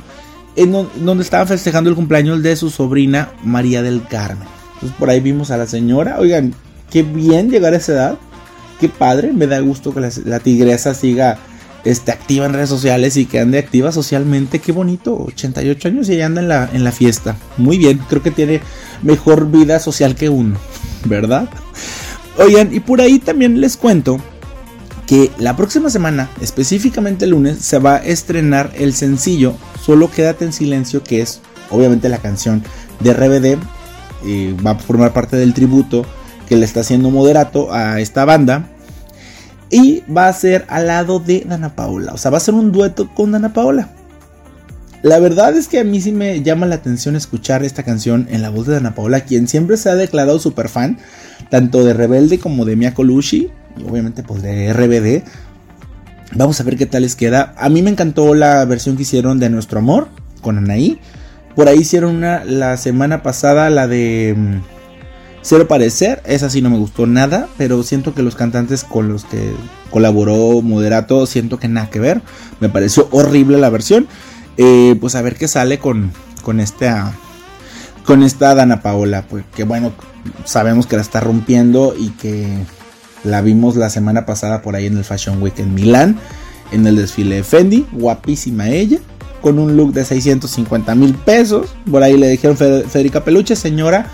[SPEAKER 1] en donde estaban festejando el cumpleaños de su sobrina María del Carmen. Entonces por ahí vimos a la señora, oigan, qué bien llegar a esa edad, qué padre, me da gusto que la, tigresa siga este, activa en redes sociales y que ande activa socialmente, qué bonito, 88 años y ella anda en la, en la fiesta, muy bien, creo que tiene mejor vida social que uno, ¿verdad? Oigan, y por ahí también les cuento que la próxima semana, específicamente el lunes, se va a estrenar el sencillo Solo Quédate en Silencio, que es obviamente la canción de RBD, y va a formar parte del tributo que le está haciendo Moderato a esta banda. Y va a ser al lado de Dana Paola. O sea, va a ser un dueto con Dana Paola. La verdad es que a mí sí me llama la atención escuchar esta canción en la voz de Dana Paola, quien siempre se ha declarado super fan, tanto de Rebelde como de Mia Colucci, y obviamente pues de RBD. Vamos a ver qué tal les queda. A mí me encantó la versión que hicieron de Nuestro Amor con Anaí. Por ahí hicieron una la semana pasada, la de mm, Cero Parecer. Esa sí no me gustó nada, pero siento que los cantantes con los que colaboró Moderato, siento que nada que ver. Me pareció horrible la versión. Eh, pues a ver qué sale con, con esta con esta Dana Paola, pues que bueno, sabemos que la está rompiendo y que la vimos la semana pasada por ahí en el Fashion Week en Milán, en el desfile de Fendi, guapísima ella con un look de 650 mil pesos. Por ahí le dijeron Federica Peluche, señora,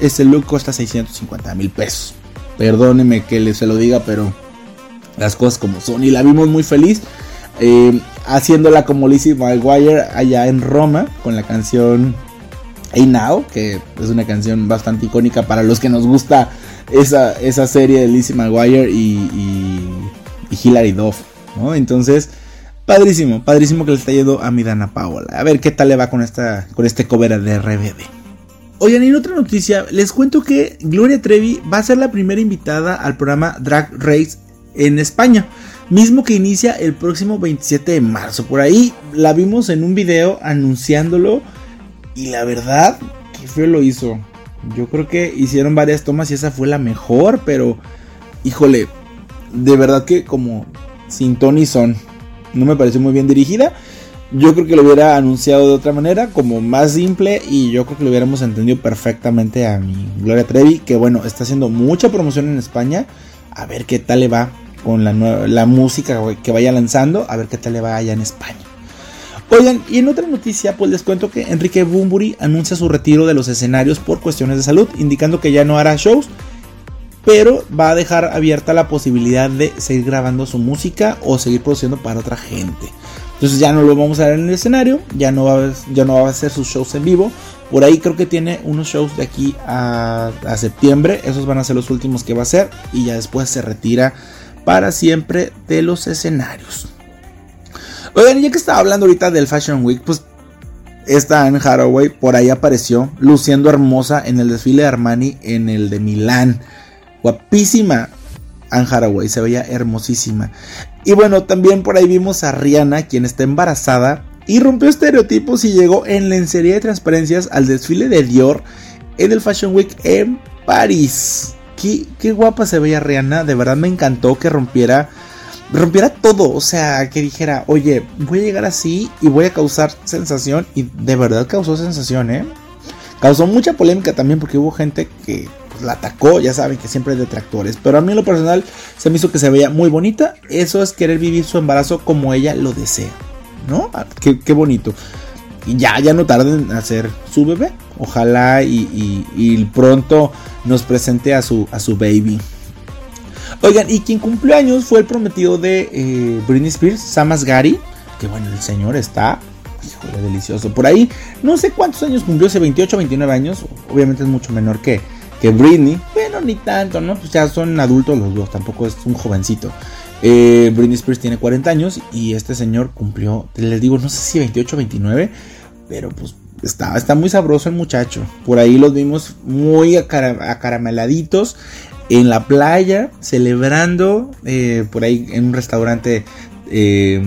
[SPEAKER 1] ese look cuesta 650 mil pesos. Perdóneme que se lo diga, pero las cosas como son. Y la vimos muy feliz. Eh, haciéndola como Lizzie McGuire allá en Roma con la canción Hey Now, que es una canción bastante icónica para los que nos gusta esa, esa serie de Lizzie McGuire y, y, Hilary Duff. Entonces, Padrísimo, padrísimo que le está yendo a mi Dana Paola. A ver qué tal le va con, esta, con este cover de RBD. Oigan, en otra noticia, les cuento que Gloria Trevi va a ser la primera invitada al programa Drag Race en España, mismo que inicia el próximo 27 de marzo. Por ahí la vimos en un video anunciándolo y la verdad, qué feo lo hizo. Yo creo que hicieron varias tomas y esa fue la mejor, pero híjole, de verdad que como sin Tony son no me pareció muy bien dirigida. Yo creo que lo hubiera anunciado de otra manera, como más simple, y yo creo que lo hubiéramos entendido perfectamente a mi Gloria Trevi, que bueno, está haciendo mucha promoción en España. A ver qué tal le va con la, la música que vaya lanzando, a ver qué tal le va allá en España. Oigan, y en otra noticia, pues les cuento que Enrique Bumburi anuncia su retiro de los escenarios por cuestiones de salud, indicando que ya no hará shows pero va a dejar abierta la posibilidad de seguir grabando su música o seguir produciendo para otra gente. Entonces ya no lo vamos a ver en el escenario, ya no va a, ya no va a hacer sus shows en vivo. Por ahí creo que tiene unos shows de aquí a, septiembre, esos van a ser los últimos que va a hacer y ya después se retira para siempre de los escenarios. Oigan, ya que estaba hablando ahorita del Fashion Week, pues esta Anne Haraway por ahí apareció luciendo hermosa en el desfile de Armani en el de Milán. Guapísima Anne Haraway, se veía hermosísima. Y bueno, también por ahí vimos a Rihanna, quien está embarazada y rompió estereotipos y llegó en lencería de transparencias al desfile de Dior en el Fashion Week en París. Qué, qué, guapa se veía Rihanna, de verdad me encantó que rompiera, rompiera todo, o sea, que dijera, oye, voy a llegar así y voy a causar sensación y de verdad causó sensación, ¿eh? Causó mucha polémica también porque hubo gente que la atacó, ya saben que siempre hay detractores, pero a mí en lo personal se me hizo que se veía muy bonita, eso es querer vivir su embarazo como ella lo desea, ¿no? Ah, qué, bonito. Y ya, ya no tarden en hacer su bebé, ojalá y, pronto nos presente a su, a su baby. Oigan, y quien cumplió años fue el prometido de eh, Britney Spears, Samas Gary, que bueno, el señor está Híjole, delicioso. Por ahí, no sé cuántos años cumplió, hace 28 o 29 años. Obviamente es mucho menor que, que Britney. Bueno, ni tanto, ¿no? Pues ya son adultos los dos, tampoco es un jovencito. Eh, Britney Spears tiene 40 años y este señor cumplió, les digo, no sé si 28 o 29, pero pues está, está muy sabroso el muchacho. Por ahí los vimos muy acarameladitos en la playa, celebrando eh, por ahí en un restaurante eh,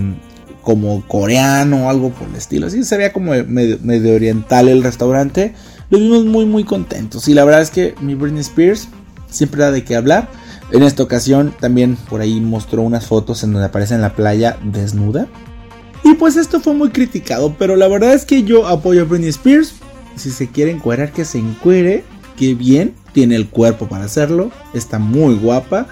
[SPEAKER 1] como coreano o algo por el estilo. Así se veía como medio oriental el restaurante los vimos muy muy contentos. Y la verdad es que mi Britney Spears siempre da de qué hablar. En esta ocasión también por ahí mostró unas fotos en donde aparece en la playa desnuda. Y pues esto fue muy criticado, pero la verdad es que yo apoyo a Britney Spears. Si se quiere encuerar, que se encuere. Que bien, tiene el cuerpo para hacerlo. Está muy guapa.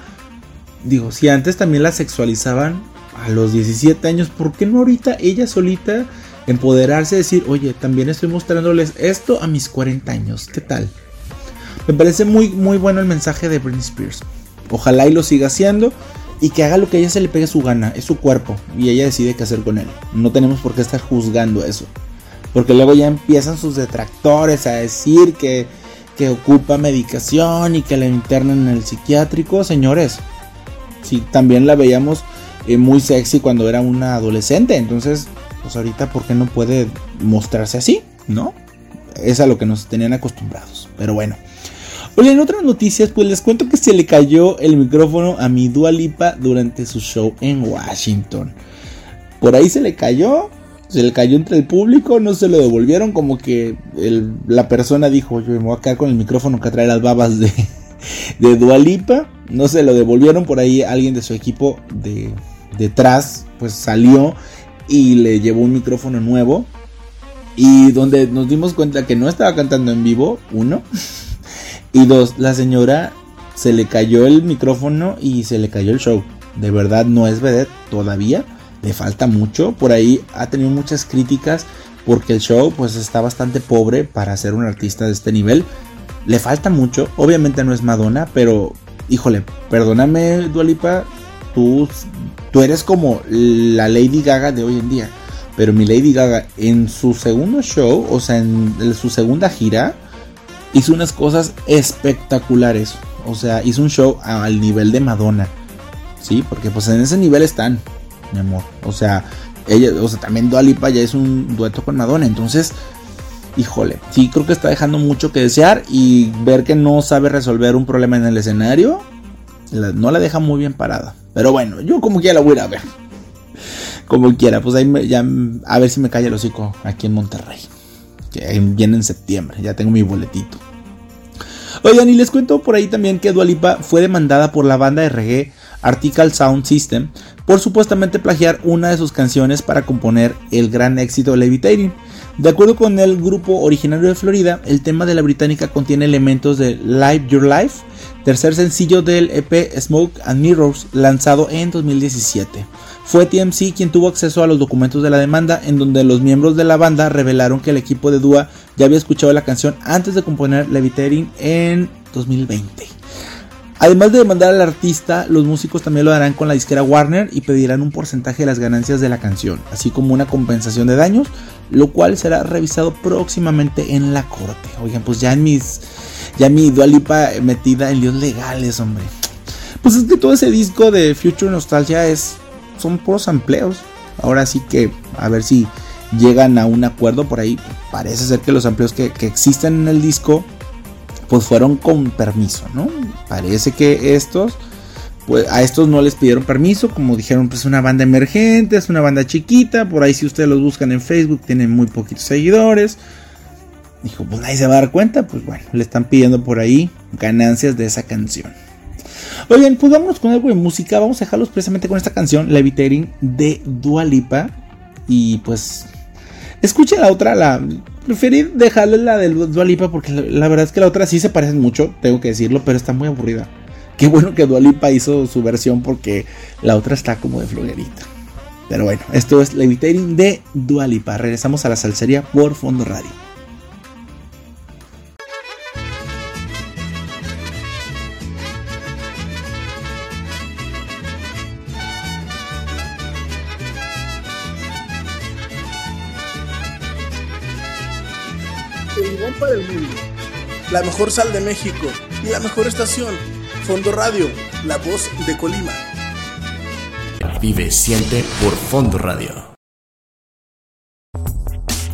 [SPEAKER 1] Digo, si antes también la sexualizaban a los 17 años, ¿por qué no ahorita ella solita empoderarse y decir, oye, también estoy mostrándoles esto a mis 40 años? ¿Qué tal? Me parece muy, muy bueno el mensaje de Britney Spears. Ojalá y lo siga haciendo y que haga lo que a ella se le pegue su gana, es su cuerpo y ella decide qué hacer con él. No tenemos por qué estar juzgando eso. Porque luego ya empiezan sus detractores a decir que, que ocupa medicación y que la internan en el psiquiátrico. Señores, si también la veíamos eh, muy sexy cuando era una adolescente. Entonces, pues ahorita, ¿por qué no puede mostrarse así? ¿No? Es a lo que nos tenían acostumbrados. Pero bueno. Oye, en otras noticias, pues les cuento que se le cayó el micrófono a mi Dua Lipa durante su show en Washington. Por ahí se le cayó, se le cayó entre el público, no se lo devolvieron, como que la persona dijo, yo me voy a quedar con el micrófono que trae las babas de, de Dua Lipa. No se lo devolvieron, por ahí alguien de su equipo de, detrás, pues salió y le llevó un micrófono nuevo. Y donde nos dimos cuenta que no estaba cantando en vivo, uno. *laughs* Y dos, la señora se le cayó el micrófono y se le cayó el show. De verdad no es vedette todavía. Le falta mucho. Por ahí ha tenido muchas críticas porque el show pues está bastante pobre para ser un artista de este nivel. Le falta mucho. Obviamente no es Madonna, pero híjole, perdóname Dualipa, tú, tú eres como la Lady Gaga de hoy en día. Pero mi Lady Gaga en su segundo show, o sea, en su segunda gira, hizo unas cosas espectaculares. O sea, hizo un show al nivel de Madonna. Sí, porque pues en ese nivel están, mi amor. O sea, ella, o sea, también Dua Lipa ya es un dueto con Madonna. Entonces, híjole, sí creo que está dejando mucho que desear. Y ver que no sabe resolver un problema en el escenario, no la deja muy bien parada. Pero bueno, yo como quiera la voy a ir a ver. Como quiera, pues ahí ya a ver si me calla el hocico aquí en Monterrey que viene en septiembre. Ya tengo mi boletito. Oigan, y les cuento por ahí también que Dualipa fue demandada por la banda de reggae Article Sound System por supuestamente plagiar una de sus canciones para componer el gran éxito Levitating. De acuerdo con el grupo originario de Florida, el tema de la británica contiene elementos de Live Your Life, tercer sencillo del EP Smoke and Mirrors, lanzado en 2017. Fue TMC quien tuvo acceso a los documentos de la demanda, en donde los miembros de la banda revelaron que el equipo de Dua ya había escuchado la canción antes de componer Levitating en 2020. Además de demandar al artista, los músicos también lo harán con la disquera Warner y pedirán un porcentaje de las ganancias de la canción, así como una compensación de daños, lo cual será revisado próximamente en la corte. Oigan, pues ya en mis ya mi Dualipa metida en líos legales, hombre. Pues es que todo ese disco de Future Nostalgia es son puros empleos. Ahora sí que a ver si llegan a un acuerdo por ahí. Parece ser que los empleos que, existen en el disco pues fueron con permiso, ¿no? Parece que estos pues a estos no les pidieron permiso, como dijeron, pues es una banda emergente, es una banda chiquita, por ahí si ustedes los buscan en Facebook tienen muy poquitos seguidores. Dijo, pues nadie se va a dar cuenta, pues bueno, le están pidiendo por ahí ganancias de esa canción. Oigan, pues vámonos con algo de música. Vamos a dejarlos precisamente con esta canción, Levitating, de Dua Lipa. Y pues, escuchen la otra. La, preferí dejarle la de Dua Lipa porque la, verdad es que la otra sí se parecen mucho, tengo que decirlo, pero está muy aburrida. Qué bueno que Dua Lipa hizo su versión porque la otra está como de floguerita. Pero bueno, esto es Levitating de Dua Lipa. Regresamos a la salsería por Fondo Radio.
[SPEAKER 3] La mejor sal de México y la mejor estación. Fondo Radio, la voz de Colima.
[SPEAKER 4] Vive siente por Fondo Radio.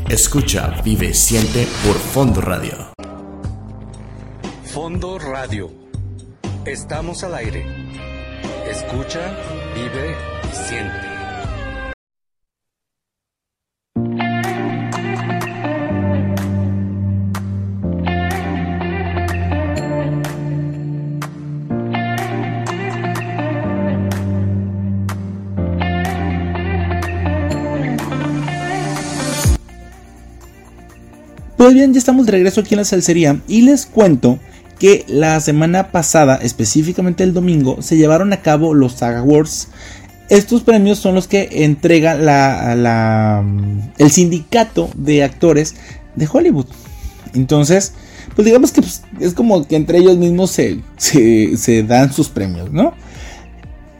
[SPEAKER 4] Escucha, vive siente por Fondo Radio.
[SPEAKER 2] Fondo Radio. Estamos al aire. Escucha, vive siente.
[SPEAKER 1] Pues bien, ya estamos de regreso aquí en la salsería y les cuento que la semana pasada, específicamente el domingo, se llevaron a cabo los Saga Awards. Estos premios son los que entrega la, el sindicato de actores de Hollywood. Entonces, pues digamos que pues, es como que entre ellos mismos se, se, dan sus premios, ¿no?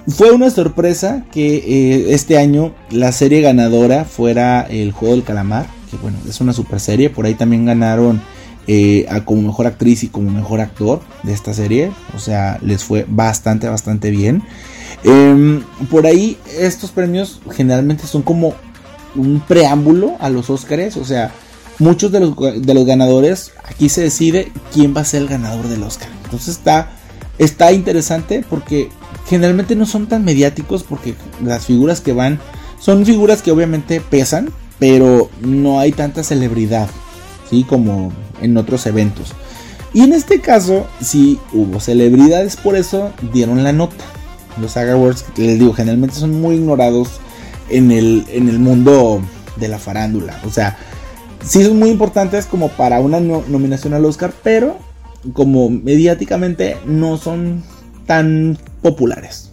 [SPEAKER 1] Fue una sorpresa que eh, este año la serie ganadora fuera el Juego del Calamar, que bueno, es una super serie, por ahí también ganaron eh, como mejor actriz y como mejor actor de esta serie. O sea, les fue bastante, bastante bien. Em, por ahí estos premios generalmente son como un preámbulo a los Oscars. O sea, muchos de los, de los ganadores, aquí se decide quién va a ser el ganador del Oscar. Entonces está, está interesante porque generalmente no son tan mediáticos porque las figuras que van son figuras que obviamente pesan, pero no hay tanta celebridad. ¿sí? Como en otros eventos. Y en este caso, sí hubo celebridades, por eso dieron la nota. Los Saga Awards, les digo, generalmente son muy ignorados en el, en el mundo de la farándula. O sea, sí son muy importantes como para una nominación al Oscar, pero como mediáticamente no son tan populares.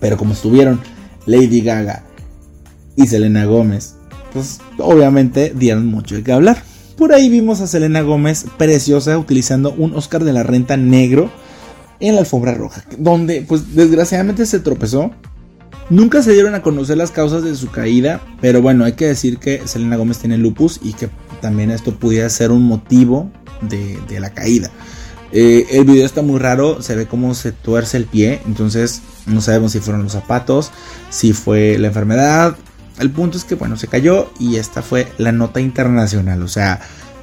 [SPEAKER 1] Pero como estuvieron Lady Gaga y Selena Gómez, pues obviamente dieron mucho de qué hablar. Por ahí vimos a Selena Gómez preciosa utilizando un Oscar de la Renta negro en la alfombra roja, donde pues desgraciadamente se tropezó. Nunca se dieron a conocer las causas de su caída, pero bueno, hay que decir que Selena Gómez tiene lupus y que también esto pudiera ser un motivo de, la caída. Eh, el video está muy raro, se ve cómo se tuerce el pie, entonces no sabemos si fueron los zapatos, si fue la enfermedad, el punto es que, bueno, se cayó y esta fue la nota internacional. O sea,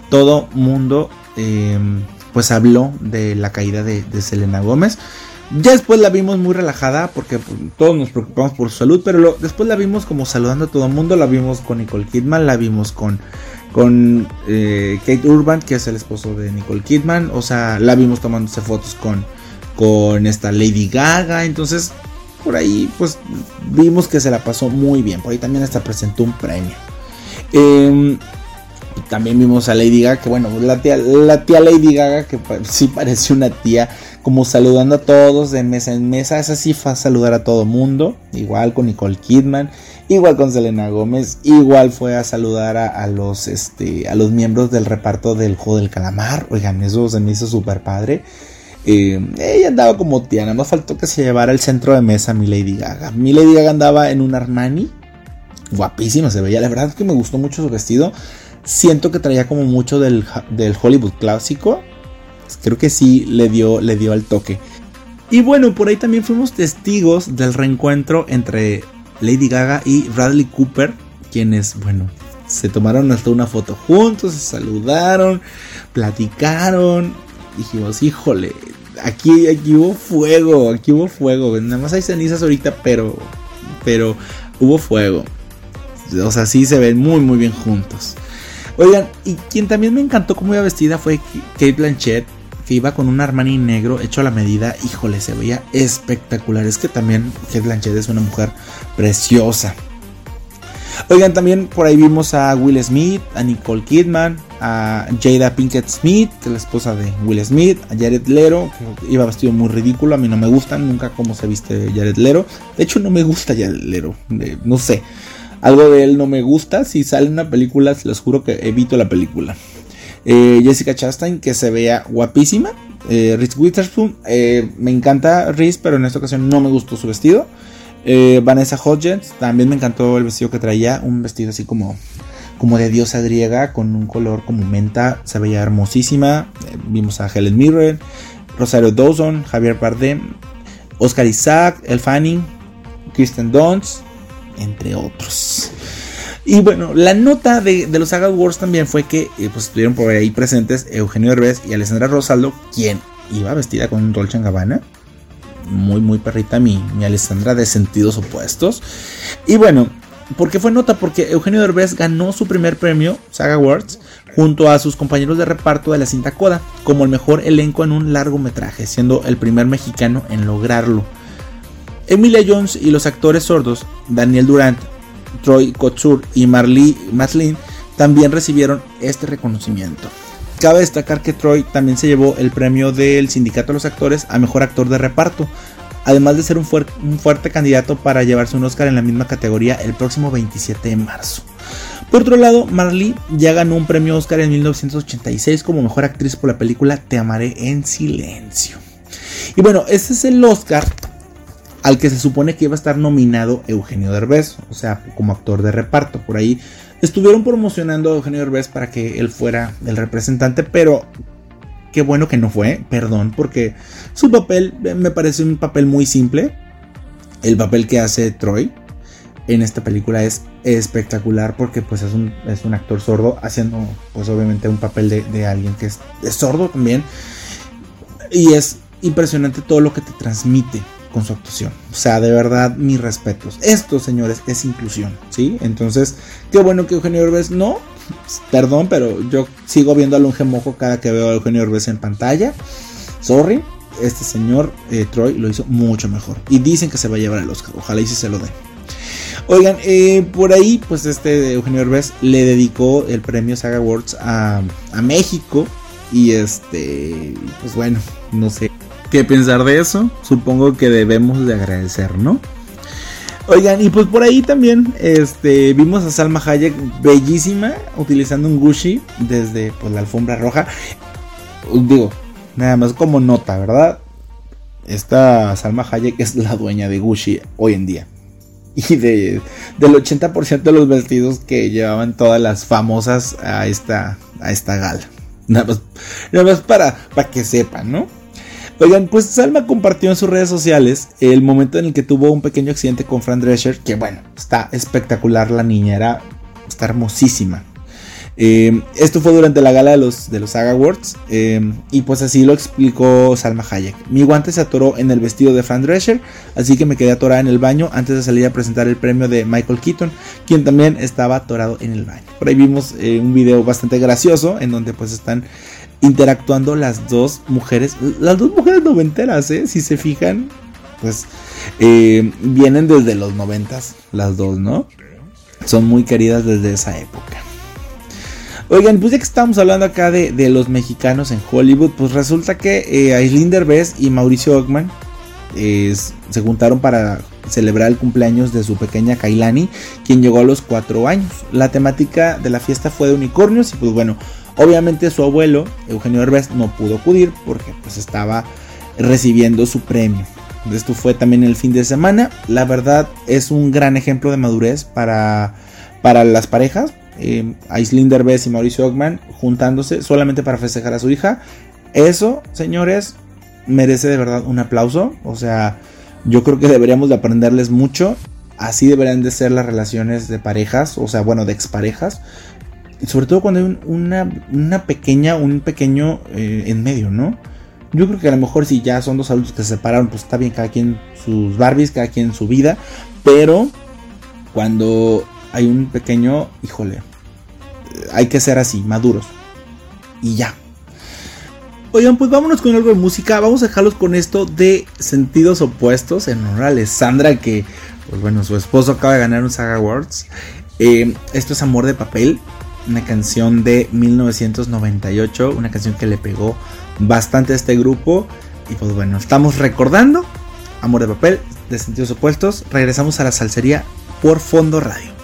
[SPEAKER 1] todo mundo em, pues habló de la caída de, Selena Gómez. Ya después la vimos muy relajada porque pues, todos nos preocupamos por su salud, pero después la vimos como saludando a todo el mundo. La vimos con Nicole Kidman, la vimos con, con eh, Kate Urban, que es el esposo de Nicole Kidman. O sea, la vimos tomándose fotos con, con esta Lady Gaga. Entonces, por ahí pues vimos que se la pasó muy bien. Por ahí también hasta presentó un premio. Em, también vimos a Lady Gaga, que bueno, la tía, la tía Lady Gaga, que sí pareció una tía, como saludando a todos de mesa en mesa. Esa sí fue a saludar a todo mundo. Igual con Nicole Kidman, igual con Selena Gómez, igual fue a saludar a, los, este, a los miembros del reparto del juego del calamar. Oigan, eso se me hizo súper padre. Ella andaba como tía, nada más faltó que se llevara el centro de mesa mi Lady Gaga. Mi Lady Gaga andaba en un Armani, guapísima se veía, la verdad es que me gustó mucho su vestido. Siento que traía como mucho del, Hollywood clásico. Creo que sí le dio, le dio al toque. Y bueno, por ahí también fuimos testigos del reencuentro entre Lady Gaga y Bradley Cooper, quienes, bueno, se tomaron hasta una foto juntos, se saludaron, platicaron dijimos, híjole, aquí, aquí hubo fuego, aquí hubo fuego. Nada más hay cenizas ahorita, pero, pero hubo fuego. O sea, sí se ven muy, muy bien juntos. Oigan, y quien también me encantó cómo iba vestida fue Kate Blanchett, que iba con un Armani negro hecho a la medida. Híjole, se veía espectacular. Es que también Kate Blanchett es una mujer preciosa. Oigan, también por ahí vimos a Will Smith, a Nicole Kidman, a Jada Pinkett Smith, que es la esposa de Will Smith, a Jared Lero, que iba vestido muy ridículo, a mí no me gusta nunca cómo se viste Jared Lero. De hecho, no me gusta Jared Lero, no sé. Algo de él no me gusta. Si sale una película, les juro que evito la película. Eh, Jessica Chastain, que se vea guapísima. Eh, Reese Witherspoon, eh, me encanta Reese, pero en esta ocasión no me gustó su vestido. Eh, Vanessa Hodgins, también me encantó el vestido que traía, un vestido así como, como de diosa griega, con un color como menta, se veía hermosísima. Eh, vimos a Helen Mirren, Rosario Dawson, Javier Bardem, Oscar Isaac, El Fanning, Kristen Dunst, entre otros. Y bueno, la nota de, los Saga Wars también fue que eh, pues, estuvieron por ahí presentes Eugenio Herbes y Alessandra Rosaldo, quien iba vestida con un Dolce Gabbana muy, muy perrita mi, mi Alessandra de sentidos opuestos. Y bueno, ¿por qué fue nota? Porque Eugenio Derbez ganó su primer premio, Saga Awards, junto a sus compañeros de reparto de la cinta Coda, como el mejor elenco en un largometraje, siendo el primer mexicano en lograrlo. Emilia Jones y los actores sordos, Daniel Durant, Troy Kotsur y Marley Maslin, también recibieron este reconocimiento. Cabe destacar que Troy también se llevó el premio del Sindicato de los Actores a Mejor Actor de Reparto, además de ser un, fuerte candidato para llevarse un Oscar en la misma categoría el próximo 27 de marzo. Por otro lado, Marley ya ganó un premio Oscar en 1986 como mejor actriz por la película Te amaré en silencio. Y bueno, ese es el Oscar al que se supone que iba a estar nominado Eugenio Derbez, o sea, como actor de reparto. Por ahí estuvieron promocionando a Eugenio Derbez para que él fuera el representante, pero qué bueno que no fue, perdón, porque su papel me parece un papel muy simple. El papel que hace Troy en esta película es espectacular porque pues es un, es un actor sordo haciendo pues obviamente un papel de, de alguien que es, sordo también. Y es impresionante todo lo que te transmite con su actuación. O sea, de verdad, mis respetos. Esto, señores, es inclusión, ¿sí? Entonces, qué bueno que Eugenio Derbez no. Perdón, pero yo sigo viendo a Longe Mojo cada que veo a Eugenio Derbez en pantalla. Sorry, este señor eh, Troy lo hizo mucho mejor. Y dicen que se va a llevar el Oscar. Ojalá y si se lo den. Oigan, eh, por ahí, pues este Eugenio Derbez le dedicó el premio Saga Awards a, a México. Y este, pues bueno, no sé qué pensar de eso. Supongo que debemos de agradecer, ¿no? Oigan, y pues por ahí también este, vimos a Salma Hayek bellísima utilizando un Gucci desde pues, la alfombra roja. Digo, nada más como nota, ¿verdad? Esta Salma Hayek es la dueña de Gucci hoy en día. Y de, del 80% de los vestidos que llevaban todas las famosas a esta, a esta gala. Nada más, nada más para, para que sepan, ¿no? Oigan, pues Salma compartió en sus redes sociales el momento en el que tuvo un pequeño accidente con Fran Drescher, que bueno, está espectacular la niña, era, está hermosísima. Eh, esto fue durante la gala de los, de los Saga Awards eh, y pues así lo explicó Salma Hayek. Mi guante se atoró en el vestido de Fran Drescher, así que me quedé atorada en el baño antes de salir a presentar el premio de Michael Keaton, quien también estaba atorado en el baño. Por ahí vimos eh, un video bastante gracioso en donde pues están interactuando las dos mujeres, las dos mujeres noventeras, ¿eh? si se fijan, pues eh, vienen desde los noventas, las dos, ¿no? Son muy queridas desde esa época. Oigan, pues ya que estamos hablando acá de, los mexicanos en Hollywood, pues resulta que eh, Aislinn Derbez y Mauricio Ockman se juntaron para celebrar el cumpleaños de su pequeña Kailani, quien llegó a los 4 años. La temática de la fiesta fue de unicornios y pues bueno, obviamente su abuelo, Eugenio Herbes, no pudo acudir porque pues estaba recibiendo su premio. Esto fue también el fin de semana. La verdad es un gran ejemplo de madurez para, para las parejas. Eh, Aislinn y Mauricio Ockman juntándose solamente para festejar a su hija. Eso, señores, merece de verdad un aplauso. O sea, yo creo que deberíamos de aprenderles mucho. Así deberían de ser las relaciones de parejas, o sea, bueno, de exparejas. Sobre todo cuando hay una, pequeña, un pequeño eh, en medio, ¿no? Yo creo que a lo mejor si ya son dos adultos que se separaron, pues está bien, cada quien sus Barbies, cada quien su vida. Pero cuando hay un pequeño, híjole, hay que ser así, maduros. Y ya, Oigan, pues vámonos con algo de música. Vamos a dejarlos con esto de sentidos opuestos en honor a Alessandra, que, pues bueno, su esposo acaba de ganar un Saga Awards. Eh, esto es Amor de Papel, una canción de 1998, una canción que le pegó bastante a este grupo. Y pues bueno, estamos recordando Amor de Papel de sentidos opuestos. Regresamos a la salsería por Fondo Radio.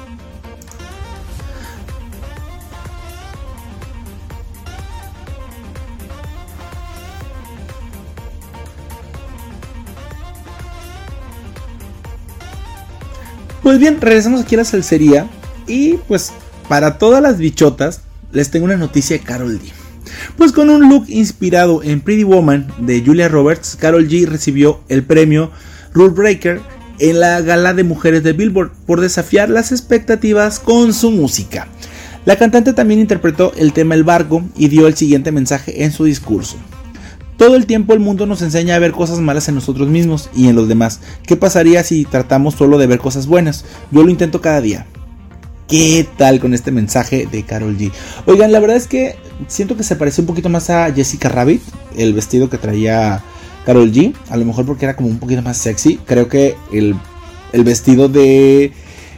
[SPEAKER 1] Pues bien, regresamos aquí a la salsería. Y pues para todas las bichotas, les tengo una noticia de Carol G. Pues con un look inspirado en Pretty Woman de Julia Roberts, Carol G recibió el premio Rule Breaker en la gala de mujeres de Billboard por desafiar las expectativas con su música. La cantante también interpretó el tema El Barco y dio el siguiente mensaje en su discurso. Todo el tiempo el mundo nos enseña a ver cosas malas en nosotros mismos y en los demás. ¿Qué pasaría si tratamos solo de ver cosas buenas? Yo lo intento cada día. ¿Qué tal con este mensaje de Carol G? Oigan, la verdad es que siento que se parece un poquito más a Jessica Rabbit, el vestido que traía Carol G. A lo mejor porque era como un poquito más sexy. Creo que el, vestido de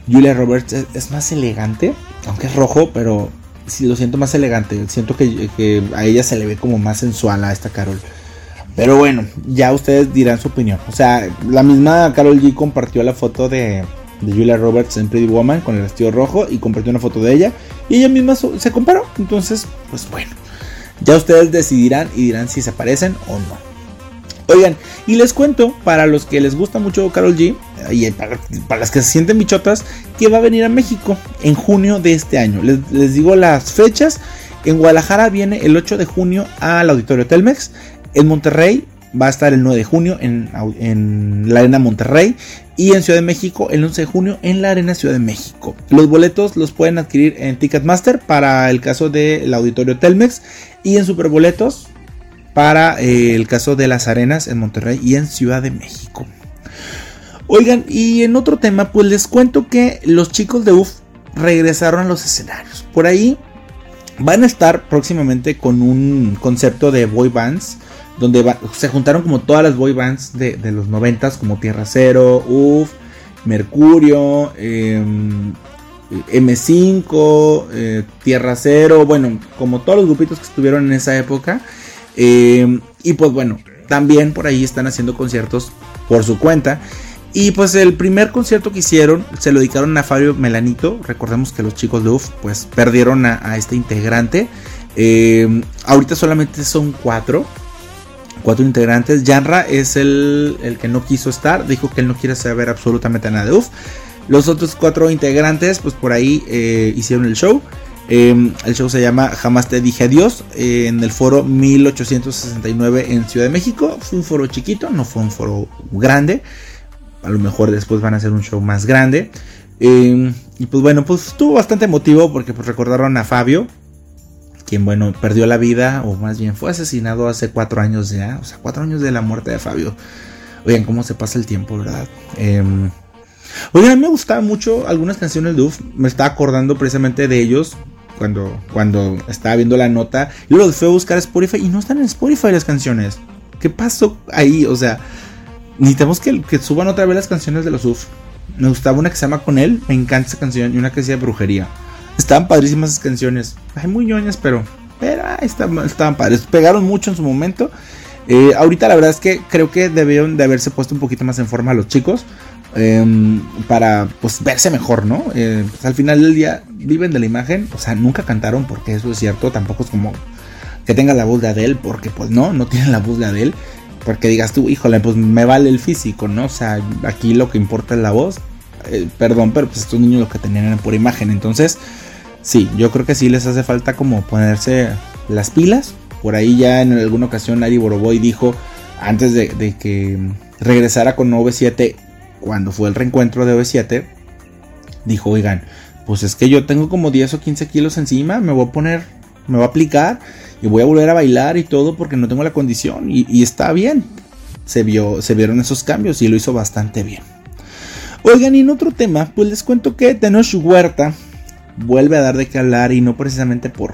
[SPEAKER 1] Julia Roberts es, es más elegante, aunque es rojo, pero sí, lo siento más elegante. Siento que, que a ella se le ve como más sensual a esta Carol. Pero bueno, ya ustedes dirán su opinión. O sea, la misma Carol G compartió la foto de, de Julia Roberts en Pretty Woman con el vestido rojo y compartió una foto de ella. Y ella misma se comparó. Entonces, pues bueno. Ya ustedes decidirán y dirán si se parecen o no. Oigan, y les cuento, para los que les gusta mucho Carol G, y para, las que se sienten bichotas, que va a venir a México en junio de este año. Les, digo las fechas. En Guadalajara viene el 8 de junio al Auditorio Telmex. En Monterrey va a estar el 9 de junio en, la Arena Monterrey y en Ciudad de México el 11 de junio en la Arena Ciudad de México. Los boletos los pueden adquirir en Ticketmaster para el caso del Auditorio Telmex y en Superboletos para eh, el caso de las arenas en Monterrey y en Ciudad de México. Oigan, y en otro tema, pues les cuento que los chicos de UF regresaron a los escenarios. Por ahí van a estar próximamente con un concepto de boy bands. Donde se juntaron como todas las boy bands de, los noventas, como Tierra Cero, UF, Mercurio, em, M5, eh, Tierra Cero, bueno, como todos los grupitos que estuvieron en esa época. Em, y pues bueno, también por ahí están haciendo conciertos por su cuenta. Y pues el primer concierto que hicieron se lo dedicaron a Fabio Melanito. Recordemos que los chicos de UF pues perdieron a, este integrante. Em, ahorita solamente son cuatro. Cuatro integrantes. Janra es el, el, que no quiso estar. Dijo que él no quiere saber absolutamente nada de UF. Los otros cuatro integrantes pues por ahí eh, hicieron el show. Em, el show se llama Jamás te dije adiós eh, en el foro 1869 en Ciudad de México. Fue un foro chiquito, no fue un foro grande. A lo mejor después van a hacer un show más grande. Em, y pues bueno, pues estuvo bastante emotivo porque pues recordaron a Fabio, quien bueno, perdió la vida, o más bien fue asesinado hace cuatro años ya. O sea, cuatro años de la muerte de Fabio. Oigan, cómo se pasa el tiempo, ¿verdad? Em, oigan, a mí me gustaban mucho algunas canciones de UF. Me estaba acordando precisamente de ellos cuando, cuando estaba viendo la nota. Y luego fue a buscar Spotify y no están en Spotify las canciones. ¿Qué pasó ahí? O sea, necesitamos que, que suban otra vez las canciones de los UF. Me gustaba una que se llama Con él, me encanta esa canción, y una que decía Brujería. Estaban padrísimas esas canciones. Hay muy ñoñas, pero, pero estaban, estaban padres. Pegaron mucho en su momento. Eh, ahorita la verdad es que creo que debieron de haberse puesto un poquito más en forma los chicos. Em, para pues verse mejor, ¿no? Eh, pues, al final del día viven de la imagen, o sea, nunca cantaron porque eso es cierto, tampoco es como que tenga la voz de Adele, porque pues no, no tienen la voz de Adele, porque digas tú, híjole, pues me vale el físico, ¿no? O sea, aquí lo que importa es la voz, eh, perdón, pero pues estos niños lo que tenían era por imagen, entonces, sí, yo creo que sí les hace falta como ponerse las pilas, por ahí ya en alguna ocasión Ari Boroboy dijo, antes de, que regresara con 97 cuando fue el reencuentro de OV7, dijo, oigan, pues es que yo tengo como 10 o 15 kilos encima, me voy a poner, me voy a aplicar y voy a volver a bailar y todo porque no tengo la condición y, está bien. Se, vio, se vieron esos cambios y lo hizo bastante bien. Oigan, y en otro tema, pues les cuento que Tenoch Huerta vuelve a dar de qué hablar y no precisamente por,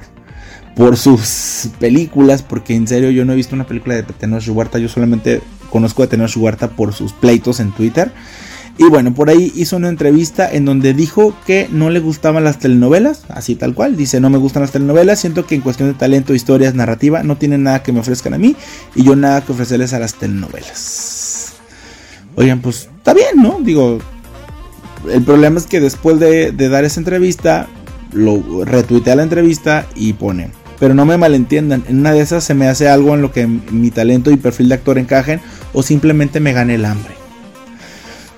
[SPEAKER 1] por sus películas, porque en serio yo no he visto una película de Tenoch Huerta, yo solamente conozco a Tenoch Huerta por sus pleitos en Twitter. Y bueno, por ahí hizo una entrevista en donde dijo que no le gustaban las telenovelas, así tal cual. Dice, no me gustan las telenovelas, siento que en cuestión de talento, historias, narrativa, no tienen nada que me ofrezcan a mí y yo nada que ofrecerles a las telenovelas. Oigan, pues está bien, ¿no? Digo, el problema es que después de, dar esa entrevista, lo retuitea la entrevista y pone, pero no me malentiendan, en una de esas se me hace algo en lo que mi talento y perfil de actor encajen o simplemente me gane el hambre.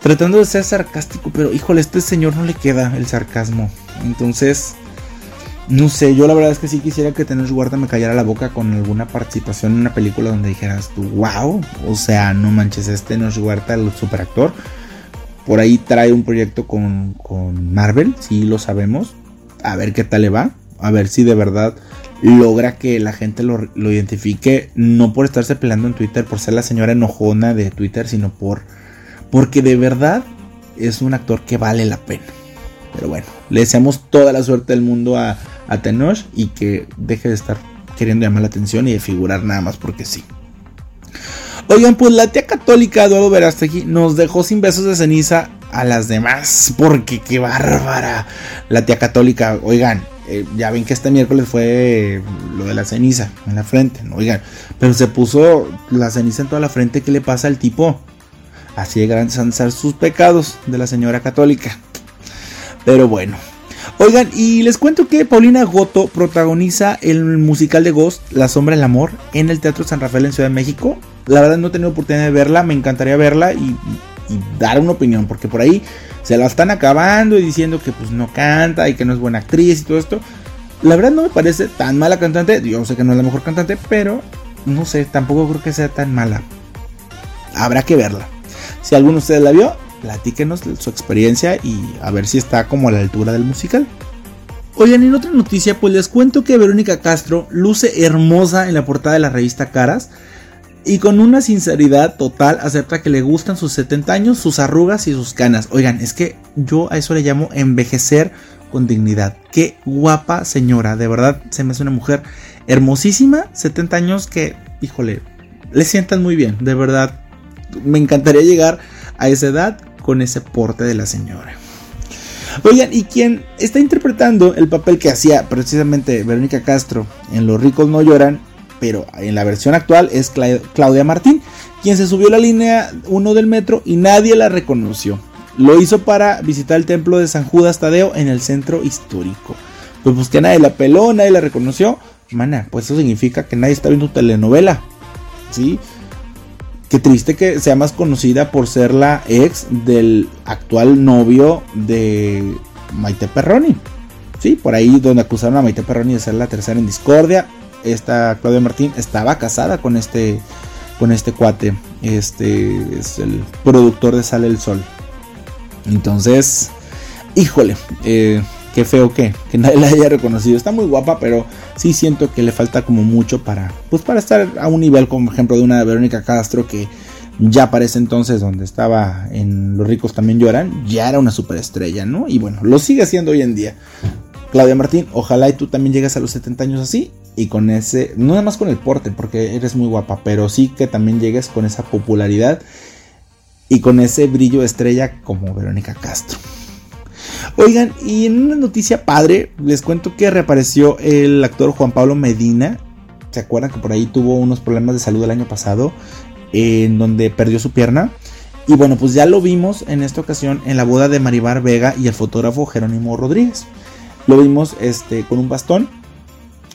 [SPEAKER 1] Tratando de ser sarcástico, pero híjole, este señor no le queda el sarcasmo. Entonces, no sé, yo la verdad es que sí quisiera que Tenor Guarda me callara la boca con alguna participación en una película donde dijeras wow, o sea, no manches, este Tenor Guarda, el superactor. Por ahí trae un proyecto con, con Marvel, sí lo sabemos. A ver qué tal le va. A ver si de verdad logra que la gente lo, identifique, no por estarse peleando en Twitter, por ser la señora enojona de Twitter, sino por porque de verdad es un actor que vale la pena. Pero bueno, le deseamos toda la suerte del mundo a, a Tenoch y que deje de estar queriendo llamar la atención y de figurar nada más porque sí. Oigan, pues la tía católica Eduardo Verástegui nos dejó sin besos de ceniza a las demás. Porque qué bárbara. La tía católica, oigan, eh, ya ven que este miércoles fue lo de la ceniza en la frente, ¿no? oigan, pero se puso la ceniza en toda la frente, ¿qué le pasa al tipo? Así de ser sus pecados de la señora católica. Pero bueno. Oigan, y les cuento que Paulina Goto protagoniza el musical de Ghost, La Sombra del Amor, en el Teatro San Rafael en Ciudad de México. La verdad no he tenido oportunidad de verla, me encantaría verla y, y dar una opinión, porque por ahí se la están acabando y diciendo que pues no canta y que no es buena actriz y todo esto. La verdad no me parece tan mala cantante, yo sé que no es la mejor cantante, pero no sé, tampoco creo que sea tan mala. Habrá que verla. Si alguno de ustedes la vio, platíquenos su experiencia y a ver si está como a la altura del musical. Oigan, en otra noticia, pues les cuento que Verónica Castro luce hermosa en la portada de la revista Caras y con una sinceridad total acepta que le gustan sus 70 años, sus arrugas y sus canas. Oigan, es que yo a eso le llamo envejecer con dignidad. Qué guapa señora, de verdad se me hace una mujer hermosísima, 70 años que, híjole, le sientan muy bien, de verdad. Me encantaría llegar a esa edad con ese porte de la señora. Oigan, y quien está interpretando el papel que hacía precisamente Verónica Castro en Los ricos no lloran pero en la versión actual es Claudia Martín, quien se subió a la línea 1 del metro y nadie la reconoció. Lo hizo para visitar el templo de San Judas Tadeo en el centro histórico. Pues, pues que nadie la peló, nadie la reconoció. Mana, pues eso significa que nadie está viendo telenovela. ¿Sí? Qué triste que sea más conocida por ser la ex del actual novio de Maite Perroni. Sí, por ahí donde acusaron a Maite Perroni de ser la tercera en discordia esta Claudia Martín estaba casada con este con este cuate. Este es el productor de Sale el Sol. Entonces, híjole, eh, qué feo que, que nadie la haya reconocido. Está muy guapa, pero sí siento que le falta como mucho para, pues para estar a un nivel, como ejemplo, de una Verónica Castro que ya para ese entonces, donde estaba en Los ricos también lloran, ya era una superestrella, ¿no? Y bueno, lo sigue siendo hoy en día. Claudia Martín, ojalá y tú también llegues a los 70 años así y con ese, no nada más con el porte, porque eres muy guapa, pero sí que también llegues con esa popularidad y con ese brillo estrella como Verónica Castro. Oigan, y en una noticia padre, les cuento que reapareció el actor Juan Pablo Medina. ¿Se acuerdan que por ahí tuvo unos problemas de salud el año pasado? En donde perdió su pierna. Y bueno, pues ya lo vimos en esta ocasión en la boda de Maribar Vega y el fotógrafo Jerónimo Rodríguez. Lo vimos este, con un bastón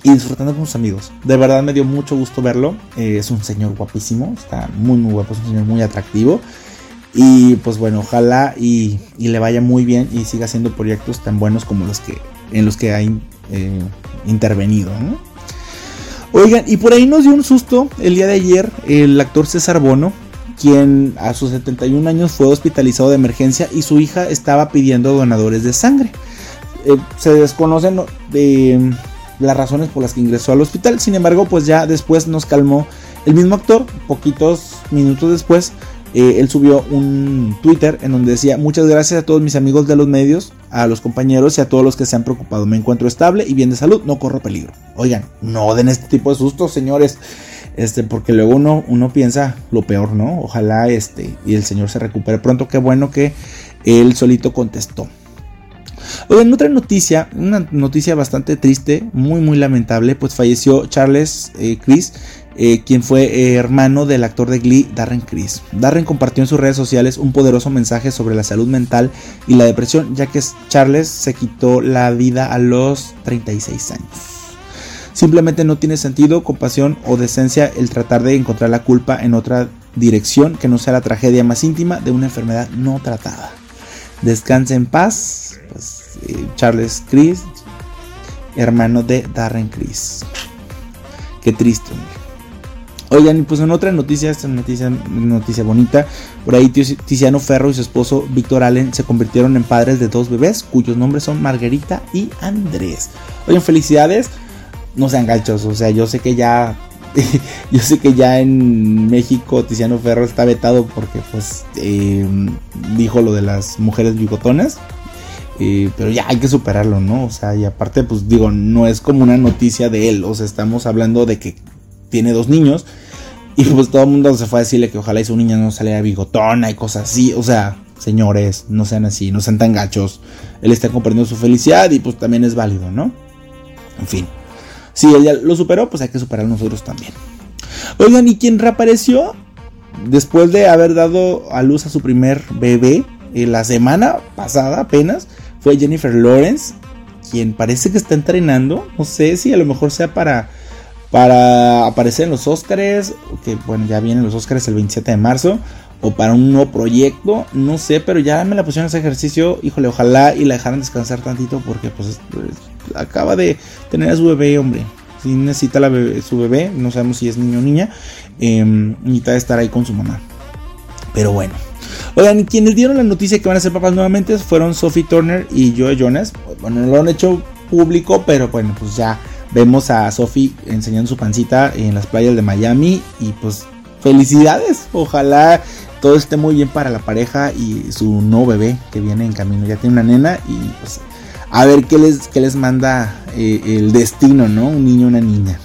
[SPEAKER 1] y disfrutando con sus amigos. De verdad me dio mucho gusto verlo. Eh, es un señor guapísimo, está muy muy guapo, es un señor muy atractivo. Y pues bueno, ojalá y, le vaya muy bien y siga haciendo proyectos tan buenos como los que en los que ha eh, intervenido. Oigan, y por ahí nos dio un susto el día de ayer el actor César Bono, quien a sus 71 años fue hospitalizado de emergencia y su hija estaba pidiendo donadores de sangre. Eh, se desconocen de las razones por las que ingresó al hospital. Sin embargo, pues ya después nos calmó el mismo actor. Poquitos minutos después, eh, él subió un Twitter en donde decía muchas gracias a todos mis amigos de los medios, a los compañeros y a todos los que se han preocupado. Me encuentro estable y bien de salud, no corro peligro. Oigan, no den este tipo de sustos, señores. Este, porque luego uno, uno piensa lo peor, ¿no? Ojalá este y el señor se recupere pronto. Qué bueno que él solito contestó. En otra noticia, una noticia bastante triste, muy muy lamentable, pues falleció Charles eh, Chris, eh, quien fue eh, hermano del actor de Glee, Darren Chris. Darren compartió en sus redes sociales un poderoso mensaje sobre la salud mental y la depresión, ya que Charles se quitó la vida a los 36 años. Simplemente no tiene sentido, compasión o decencia el tratar de encontrar la culpa en otra dirección que no sea la tragedia más íntima de una enfermedad no tratada. Descanse en paz, pues, eh, Charles Chris, hermano de Darren Chris. Qué triste. Oigan, pues en otra noticia, esta noticia, noticia bonita, por ahí Tiziano Ferro y su esposo Víctor Allen se convirtieron en padres de dos bebés cuyos nombres son Margarita y Andrés. Oigan, felicidades, no sean gachos, o sea, yo sé que ya, *laughs* yo sé que ya en México Tiziano Ferro está vetado porque pues eh, dijo lo de las mujeres bigotonas. Eh, pero ya hay que superarlo, ¿no? O sea, y aparte, pues digo, no es como una noticia de él. O sea, estamos hablando de que tiene dos niños. Y pues todo el mundo se fue a decirle que ojalá su niña no saliera bigotona y cosas así. O sea, señores, no sean así, no sean tan gachos. Él está comprendiendo su felicidad y pues también es válido, ¿no? En fin. Si ella lo superó, pues hay que superar nosotros también. Oigan, ¿y quién reapareció? Después de haber dado a luz a su primer bebé eh, la semana pasada apenas, fue Jennifer Lawrence, quien parece que está entrenando. No sé si a lo mejor sea para, para aparecer en los Oscars, que bueno, ya vienen los Oscars el 27 de marzo, o para un nuevo proyecto, no sé, pero ya me la pusieron ese ejercicio, híjole, ojalá y la dejaran descansar tantito porque pues, acaba de tener a su bebé, hombre. Si necesita la su bebé, no sabemos si es niño o niña, eh, necesita estar ahí con su mamá. Pero bueno. Oigan, quienes dieron la noticia que van a ser papás nuevamente fueron Sophie Turner y Joe Jonas. Bueno, no lo han hecho público, pero bueno, pues ya vemos a Sophie enseñando su pancita en las playas de Miami y pues felicidades. Ojalá todo esté muy bien para la pareja y su nuevo bebé que viene en camino. Ya tiene una nena y pues a ver qué les, qué les manda eh, el destino, ¿no? Un niño una niña.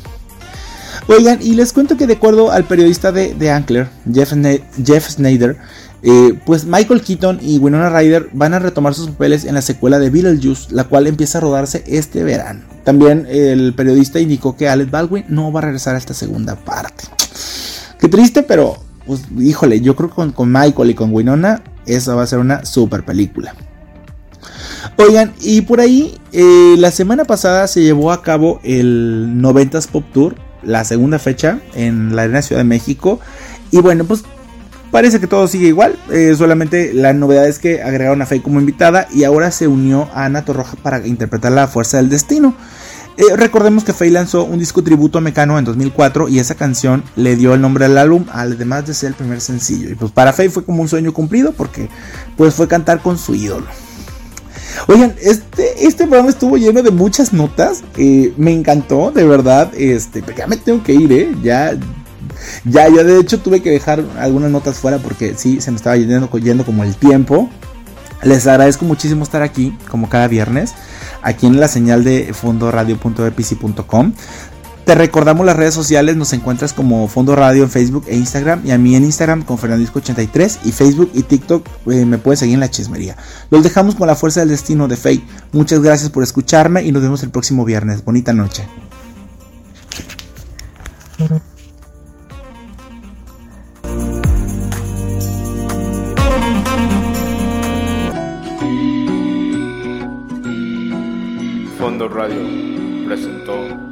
[SPEAKER 1] Oigan, y les cuento que de acuerdo al periodista de, de Ankler, Jeff, Jeff Snyder, eh, pues Michael Keaton y Winona Ryder van a retomar sus papeles en la secuela de Beetlejuice, la cual empieza a rodarse este verano. También el periodista indicó que Alec Baldwin no va a regresar a esta segunda parte. Qué triste, pero pues híjole, yo creo que con, Michael y con Winona esa va a ser una super película. Oigan, y por ahí, eh, la semana pasada se llevó a cabo el 90s Pop Tour, la segunda fecha en la Arena Ciudad de México. Y bueno, pues Parece que todo sigue igual, eh, solamente la novedad es que agregaron a Faye como invitada y ahora se unió a Ana Torroja para interpretar la Fuerza del Destino. Eh, recordemos que Faye lanzó un disco tributo a Mecano en 2004 y esa canción le dio el nombre al álbum, además de ser el primer sencillo. Y pues para Faye fue como un sueño cumplido porque pues fue cantar con su ídolo. Oigan, este, este programa estuvo lleno de muchas notas. Eh, me encantó, de verdad. Este, ya me tengo que ir, ¿eh? Ya, ya, yo de hecho tuve que dejar algunas notas fuera porque sí, se me estaba yendo, como el tiempo. Les agradezco muchísimo estar aquí, como cada viernes, aquí en la señal de fondoradio.epc.com. Te recordamos las redes sociales, nos encuentras como Fondo Radio en Facebook e Instagram y a mí en Instagram con Fernandisco83 y Facebook y TikTok eh, me puedes seguir en la chismería. Los dejamos con la fuerza del destino de Faye. Muchas gracias por escucharme y nos vemos el próximo viernes. Bonita noche.
[SPEAKER 5] Radio presentó